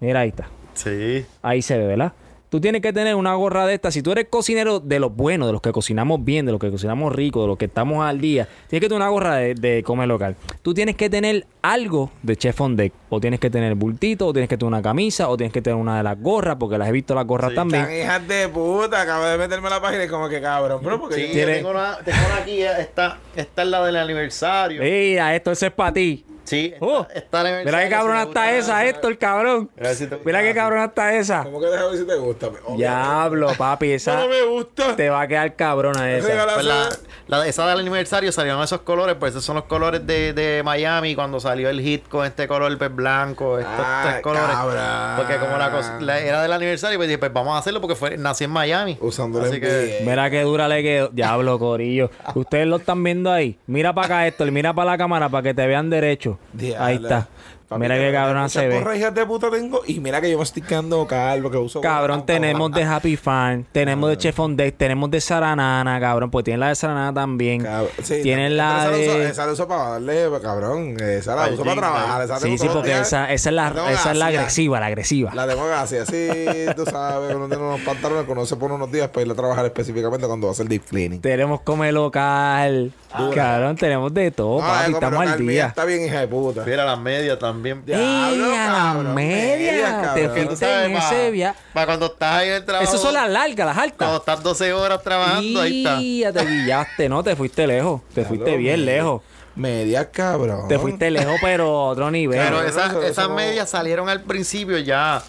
Mira, ahí está. Sí. Ahí se ve, ¿verdad? Tú tienes que tener una gorra de esta. Si tú eres cocinero de los buenos, de los que cocinamos bien, de los que cocinamos rico, de los que estamos al día, tienes que tener una gorra de, de comer local. Tú tienes que tener algo de chef on deck. O tienes que tener bultito, o tienes que tener una camisa, o tienes que tener una de las gorras, porque las he visto las gorras Sí, también. Están hijas de puta. Acabo de meterme en la página y como que cabrón, bro. Porque Sí, yo- tengo una, tengo una aquí, eh, esta, esta es la del aniversario. Mira, esto eso es para ti. Sí, Oh, esta el aniversario, Mira qué cabrona está esa, Héctor, cabrón. Mira si. Mira qué cabrona está esa. ¿Cómo que deja ver si te gusta? Diablo, papi, esa No me gusta. te va a quedar cabrona esa. Pues la, la- esa del aniversario salieron esos colores, pues esos son los colores de, de Miami cuando salió el hit con este color pues, blanco, estos Ah, tres colores. cabrón. Porque como la, cosa- la- era del aniversario, pues dije, pues vamos a hacerlo porque fue, nací en Miami. Usando el Así que. Mira qué dura le quedó. Diablo, Corillo. Ustedes lo están viendo ahí. Mira para acá, Héctor. Mira para la cámara para que te vean derecho. Ahí está. Papi, mira qué que cabrona muchas se ve. gorras hijas de puta tengo. Y mira que yo me estoy quedando calvo, que uso. Cabrón, tenemos de Happy Farm, tenemos de Chef on Deck, tenemos de Saranana, cabrón, pues tienen la de Saranana también. Cabrón, sí, tienen no, la esa uso- de... esa la uso para darle, pues, cabrón. Esa la uso para trabajar. Esa Sí, sí, porque esa, esa es la, esa es la agresiva, la agresiva. La tengo así, así, tú sabes, uno tiene unos pantalones que uno se pone unos días para ir a trabajar específicamente cuando va a hacer deep cleaning. Tenemos come local. Cabrón, tenemos de todo, Ah, papi, como estamos al mía. Está bien, hija de puta. mira las medias también. Ya. ¡Ey, Diablo, a la cabrón, media! media, Te cabrón. fuiste Tú sabes, en pa- ese Para cuando estás ahí en el trabajo. Esas son las largas, las Cuando altas. estás 12 horas trabajando, ahí está. Ya te guillaste, ¿no? Te fuiste lejos. Te fuiste bien media. lejos. Media, cabrón. Te fuiste lejos, pero a otro nivel. Pero Pero esas, eso- eso esas no- medias salieron al principio ya.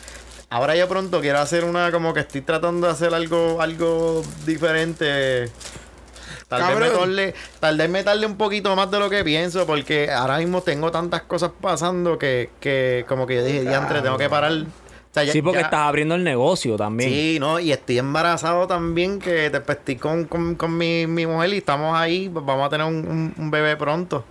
Ahora yo pronto quiero hacer una como que estoy tratando de hacer algo, algo diferente. Tal vez, Cabrón. meterle, tal vez meterle un poquito más de lo que pienso, porque ahora mismo tengo tantas cosas pasando que, que como que yo dije, diantre, tengo que parar. O sea, ya- sí, porque ya- estás abriendo el negocio también. Sí, no, y estoy embarazado también, que te estoy con, con, con mi, mi mujer y estamos ahí, pues, vamos a tener un, un- un bebé pronto.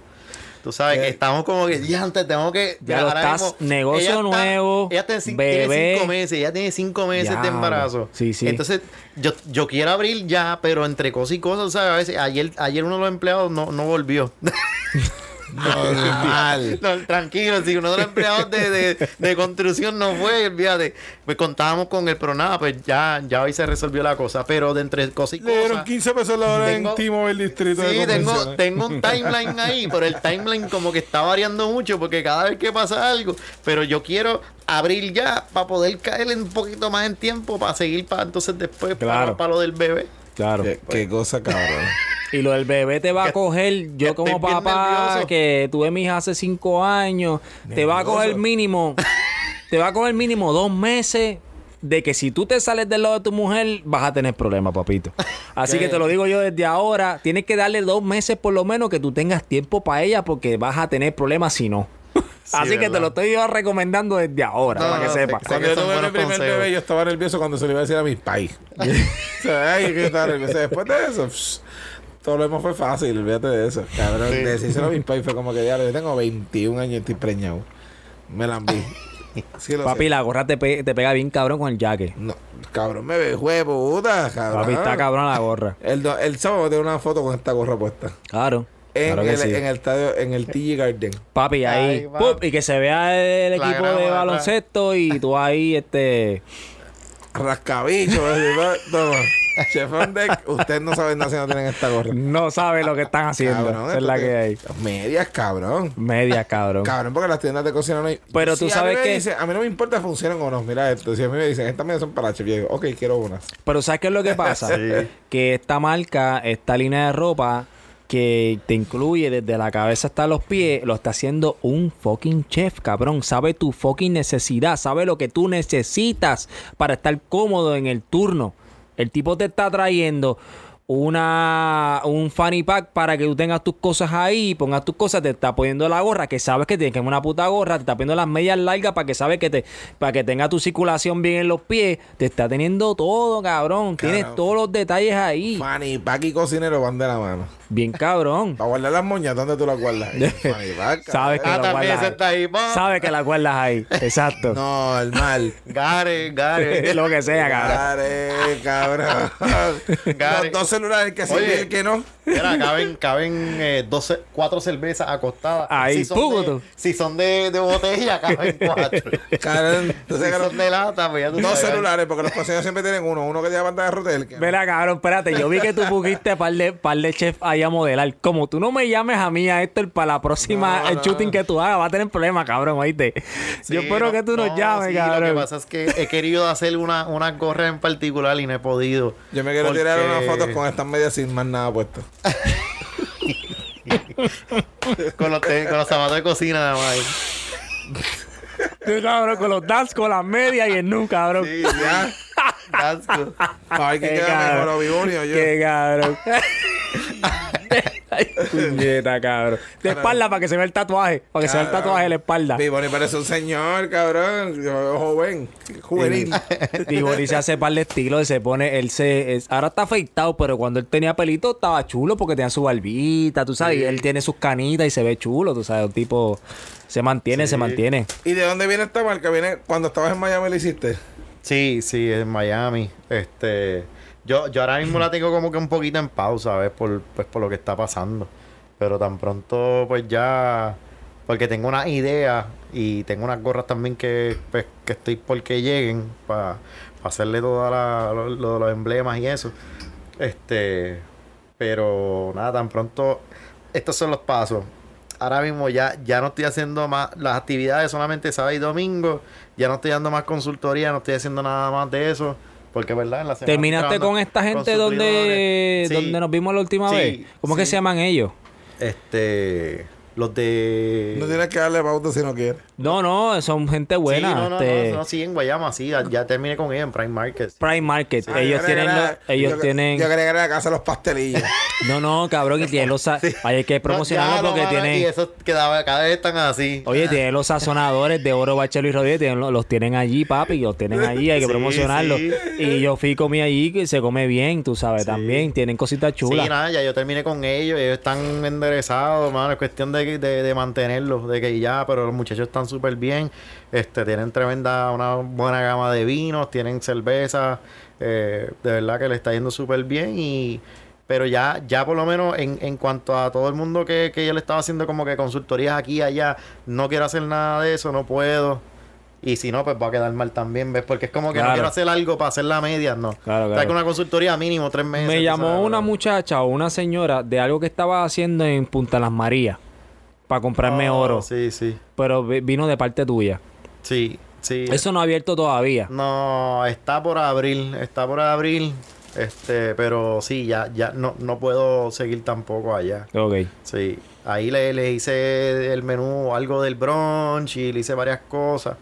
Tú sabes que estamos como que, ya antes tengo que... Ya lo estás, negocio ella está- nuevo, ella está cin- bebé. tiene cinco meses, ella tiene cinco meses de embarazo. Sí, sí. Entonces, yo, yo quiero abrir ya, pero entre cosas y cosas, ¿sabes? A veces, ayer, ayer uno de los empleados no, no volvió. Normal. No, tranquilo, si uno de los empleados de, de, de construcción no fue, fíjate, pues contábamos con él, pero nada, pues ya, ya hoy se resolvió la cosa. Pero de entre cosas y Le dieron cosas. 15 pesos la hora Tengo- en Timo el distrito de Sí, tengo, tengo un timeline ahí, pero el timeline como que está variando mucho porque cada vez que pasa algo, pero yo quiero abrir ya para poder caer un poquito más en tiempo para seguir para entonces después para lo del bebé. Claro. Qué, qué cosa, cabrón. Y lo del bebé te va a coger, yo como papá, que tuve mi hija hace cinco años, te va a coger mínimo, te va a coger mínimo dos meses de que si tú te sales del lado de tu mujer, vas a tener problemas, papito. Así que te lo digo yo desde ahora, tienes que darle dos meses por lo menos que tú tengas tiempo para ella porque vas a tener problemas si no. Así que te lo estoy yo recomendando desde ahora, No, para que no, sepas. Cuando que yo tuve mi primer consejos. bebé, yo estaba nervioso cuando se lo iba a decir a mis pais. o sea, ay, que estaba nervioso. Después de eso, pss, todo lo demás fue fácil, olvídate de eso. Cabrón, Sí. decírselo a mis pais fue como que, diablo, yo tengo 21 años y estoy preñado. Me la enví. Sí, Papi, sé. la gorra te, pe- te pega bien cabrón con el jaque. No, cabrón, me ve, juego, puta, cabrón. Papi, está cabrón la gorra. El, el sábado tengo una foto con esta gorra puesta. Claro. En, claro que el, sí. en el estadio, en el TG Garden. Papi, ahí, Ahí va. ¡pup! y que se vea el equipo de baloncesto y tú ahí, este... Rascabicho, toma. Chef on deck, ustedes no saben nada si no tienen esta gorra. No sabe lo que están haciendo. Cabrón, es la que hay. Medias, cabrón. Media, cabrón. Cabrón, porque las tiendas de cocina no hay. Pero tú sabes a que- dicen- a mí no me importa si funcionan o no. Mira esto. Si a mí me dicen, estas medias son para chef, yo digo, ok, quiero unas. Pero ¿sabes qué es lo que pasa? Que esta marca, esta línea de ropa que te incluye desde la cabeza hasta los pies, lo está haciendo un fucking chef, cabrón. Sabe tu fucking necesidad, sabe lo que tú necesitas para estar cómodo en el turno. El tipo te está trayendo una un fanny pack para que tú tengas tus cosas ahí, pongas tus cosas, te está poniendo la gorra, que sabes que tienes que es una puta gorra, te está poniendo las medias largas para que sabes que te para que tenga tu circulación bien en los pies, te está teniendo todo, cabrón, tienes todos los detalles ahí, Fanny Pack y cocinero van de la mano. bien cabrón. Para guardar las moñas, ¿dónde tú las guardas? Fanny Pack. Sabes que Ah, la también guardas está ahí. Sabes que la guardas ahí, exacto. Normal. Gare, Gare. lo que sea, cabrón. Gare, cabrón. Gare. Dos celulares que sí Oye. y el que no. Mira, caben, caben eh, 12, cuatro cervezas acostadas. Ahí, si son, de, si son de, de botella, caben cuatro. Cabrón, si entonces, son de lata, pues ya tú dos sabes. celulares, porque los cocineros siempre tienen uno. Uno que lleva pantalla de rotel. Mira, cabrón, espérate. Yo vi que tú pusiste par de, par de chef ahí a modelar. Como tú no me llames a mí a Héctor para la próxima No, el no. shooting que tú hagas, va a tener problemas, cabrón, oíste. Sí, Yo espero no, que tú nos no, llames, sí, Lo cabrón. que pasa es que he querido hacer una, una gorra en particular y no he podido. Yo me quiero Porque- tirar unas fotos con estas medias sin más nada puesto. con los, te- con los zapatos de cocina nada más. Tú, cabrón, con los dance, con las medias y el nu, cabrón. Sí, ya. Asco. Para ver Qué queda mejor, o Bibonio o yo. Qué cabrón. Ay, puñeta, cabrón. De espalda para que se vea el tatuaje. Para que se vea el tatuaje de la espalda. Bibonio parece un señor, cabrón. Yo me veo joven, juvenil. Y Boris se hace par de estilos y se pone, él se, es- ahora está afeitado, pero cuando él tenía pelito estaba chulo porque tenía su barbita, tú sabes, y él tiene sus canitas y se ve chulo, tú sabes, un tipo se mantiene, se mantiene. ¿Y de dónde viene esta marca? ¿Viene cuando estabas en Miami lo hiciste? Sí, sí, en Miami. Este, yo, yo ahora mismo la tengo como que un poquito en pausa, ¿ves? Por, pues por lo que está pasando. Pero tan pronto, pues ya, porque tengo una idea y tengo unas gorras también que, pues, que estoy por que lleguen para hacerle todos los emblemas y eso. Este, pero nada, tan pronto, estos son los pasos. Ahora mismo ya, ya no estoy haciendo más las actividades solamente sábado y domingo. Ya no estoy dando más consultoría, no estoy haciendo nada más de eso. Porque, ¿verdad? En la semana ¿Terminaste con esta gente con donde. Sí. donde nos vimos la última Sí, vez? ¿Cómo que sí. se llaman ellos? Este. Los de. No tienes que darle pauta si no quieres. No, no, son gente buena. Sí, no, no, este, no, no, sí, en Guayama, sí. Ya, ya terminé con ellos en Prime Market. Prime Market. Ellos yo tienen, ellos yo- tienen, Yo quería que era la casa de los pastelillos. no, no, cabrón, y tienen los, sa- hay que promocionarlo No, porque tienen, Y eso quedaba, cada vez están así. Oye, tienen los sazonadores de oro, bachelo y rodillas, tienen- los, los tienen allí, papi, los tienen allí, hay que Sí, promocionarlos. sí. Y yo fui comí allí, que se come bien, tú sabes, también, tienen cositas chulas. Sí, nada, ya yo terminé con ellos. Ellos están enderezados, mano. Es cuestión de, de, de mantenerlos, de que ya, pero los muchachos están súper bien. Este, tienen tremenda, una buena gama de vinos, tienen cerveza. eh, de verdad que le está yendo súper bien y, Pero ya, ya por lo menos en, en cuanto a todo el mundo que, que yo le estaba haciendo como que consultorías aquí y allá, no quiero hacer nada de eso, no puedo. Y si no, pues va a quedar mal también, ¿ves? Porque es como que Claro. no quiero hacer algo para hacer la media, no. Claro, O sea, claro. que una consultoría mínimo tres meses. Me llamó sabes, una bro. muchacha o una señora de algo que estaba haciendo en Punta Las Marías para comprarme Oh, oro, Sí, sí. pero vi- vino de parte tuya. Sí, sí. Eso no ha abierto todavía. No, está por abril, está por abril. Este, pero sí, ya, ya no, no puedo seguir tampoco allá. Ok. Sí. Ahí le, le hice el menú, algo del brunch y le hice varias cosas.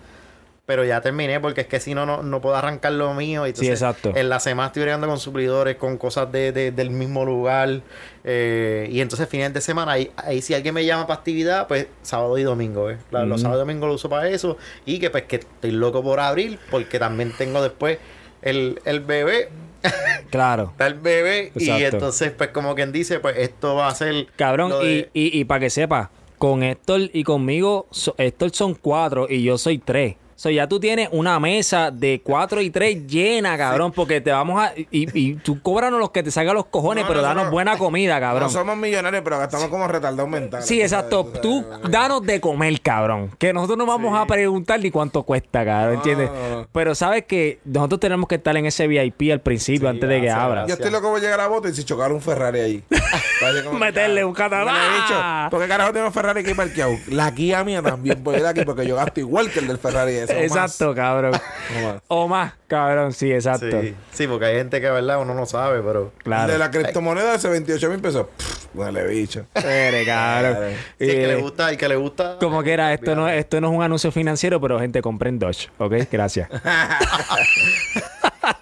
Pero ya terminé porque es que si no, no, no puedo arrancar lo mío. Y entonces, exacto. En la semana estoy bregando con suplidores, con cosas de, de- del mismo lugar. eh, y entonces, fines de semana, ahí, ahí si alguien me llama para actividad, pues sábado y domingo. La- Los sábados y domingos lo uso para eso. Y que pues que estoy loco por abrir porque también tengo después el, el bebé. Claro. Está el bebé. Y entonces, pues como quien dice, pues esto va a ser... Cabrón, de- y, y, y para que sepa, con Héctor y conmigo, so- Héctor son cuatro y yo soy tres. So, ya tú tienes una mesa de cuatro y tres llena, cabrón, porque te vamos a... Y, y tú cóbranos los que te salgan los cojones, No, pero nosotros- danos buena comida, cabrón. No somos millonarios, pero gastamos como retardados mentales. Sí, tú exacto. sabes, Tú sabes. danos de comer, cabrón. Que nosotros no vamos a preguntar ni cuánto cuesta, cabrón, ¿entiendes? no, no. Pero sabes que nosotros tenemos que estar en ese VIP al principio, antes de que abra. Yo estoy loco por llegar a bote y si chocar un Ferrari ahí. Meterle un catalán. Me lo he dicho, ¿Por qué carajo tengo Ferrari aquí parqueado? La Kia mía también puede ir aquí porque yo gasto igual que el del Ferrari ese. Exacto, cabrón. O más. O más, cabrón, sí, exacto. Sí, sí, porque hay gente que, ¿verdad? Uno no sabe, pero... Claro. De la criptomoneda ese 28 mil pesos. Pff, Huele bicho. Eres, cabrón. Sí, el que le gusta, el que le gusta... Como que era, esto no, esto no es un anuncio financiero, pero gente, compren Dodge, ¿ok? Gracias.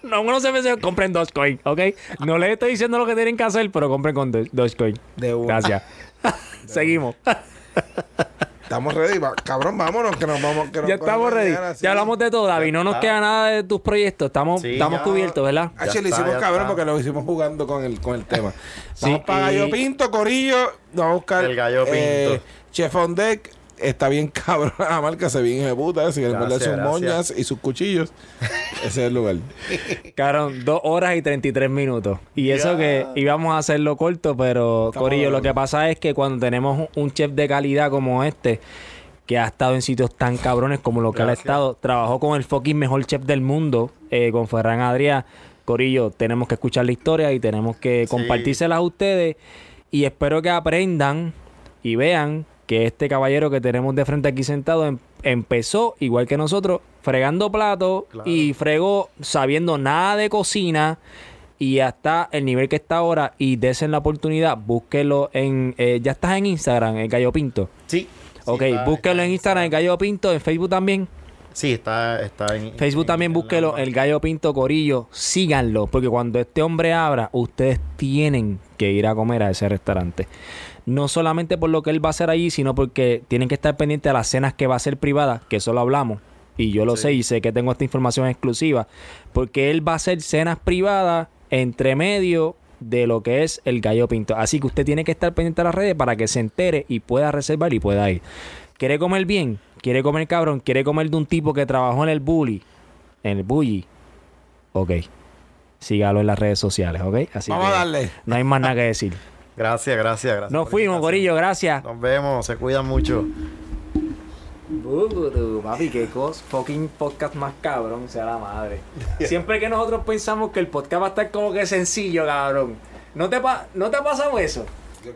no, uno se me compren Dogecoin, ¿ok? No les estoy diciendo lo que tienen que hacer, pero compren con Do- Dogecoin. De una. Gracias. Seguimos. Estamos ready. va- Cabrón, vámonos que nos vamos. Que nos ya estamos ready. mañana, sí. Ya hablamos de todo, David. No nos está. queda nada de tus proyectos. Estamos, Sí, estamos ya. cubiertos, ¿verdad? Ah, Ya che, le está, hicimos cabrón está. porque lo hicimos jugando con el, con el tema. Sí, Vamos para y- Gallo Pinto, Corillo. Vamos a buscar. El Gallo eh, Pinto. Chef on Deck. Está bien cabrón la marca, se bien ejecuta. Si quieren Gracias, sus moñas y sus cuchillos. Ese es el lugar. Cabrón, dos horas y 33 minutos. Y eso que íbamos a hacerlo corto, pero Corillo, lo que pasa es que cuando tenemos un- chef de calidad como este, que ha estado en sitios tan cabrones como lo que ha estado, trabajó con el fucking mejor chef del mundo, eh, con Ferran Adrià. Corillo, tenemos que escuchar la historia y tenemos que Sí. compartírselas a ustedes. Y espero que aprendan y vean que este caballero que tenemos de frente aquí sentado em- empezó, igual que nosotros, fregando platos Claro. y fregó sabiendo nada de cocina y hasta el nivel que está ahora y desen la oportunidad, búsquelo en... eh, ya estás en Instagram, el Gallo Pinto. Sí. ok, Sí, está- búsquelo está en Instagram, el Gallo Pinto, en Facebook también. Sí, está, está en... Facebook en- también en búsquelo, la- el Gallo Pinto Corillo, síganlo, porque cuando este hombre abra, ustedes tienen que ir a comer a ese restaurante. No solamente por lo que él va a hacer allí, sino porque tienen que estar pendientes a las cenas que va a hacer privadas, que eso lo hablamos. Y yo lo Sí. sé y sé que tengo esta información exclusiva, porque él va a hacer cenas privadas entre medio de lo que es el gallo pinto. Así que usted tiene que estar pendiente a las redes para que se entere y pueda reservar y pueda ir. ¿Quiere comer bien? ¿Quiere comer cabrón? ¿Quiere comer de un tipo que trabajó en el bully? En el bully. Ok. Sígalo en las redes sociales, ¿ok? Así Vamos a que darle. No hay más nada que decir. Gracias, gracias, gracias. Nos fuimos. Corillo, gracias. Nos vemos, se cuidan mucho. papi, qué cos, fucking podcast más cabrón, sea la madre. Siempre que nosotros pensamos que el podcast va a estar como que sencillo, cabrón. ¿No te, pa- ¿no te ha pasado eso?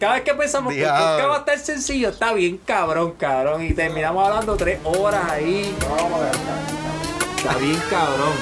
Cada vez que pensamos que el podcast va a estar sencillo, está bien cabrón, cabrón. Y terminamos hablando tres horas ahí. Está bien cabrón.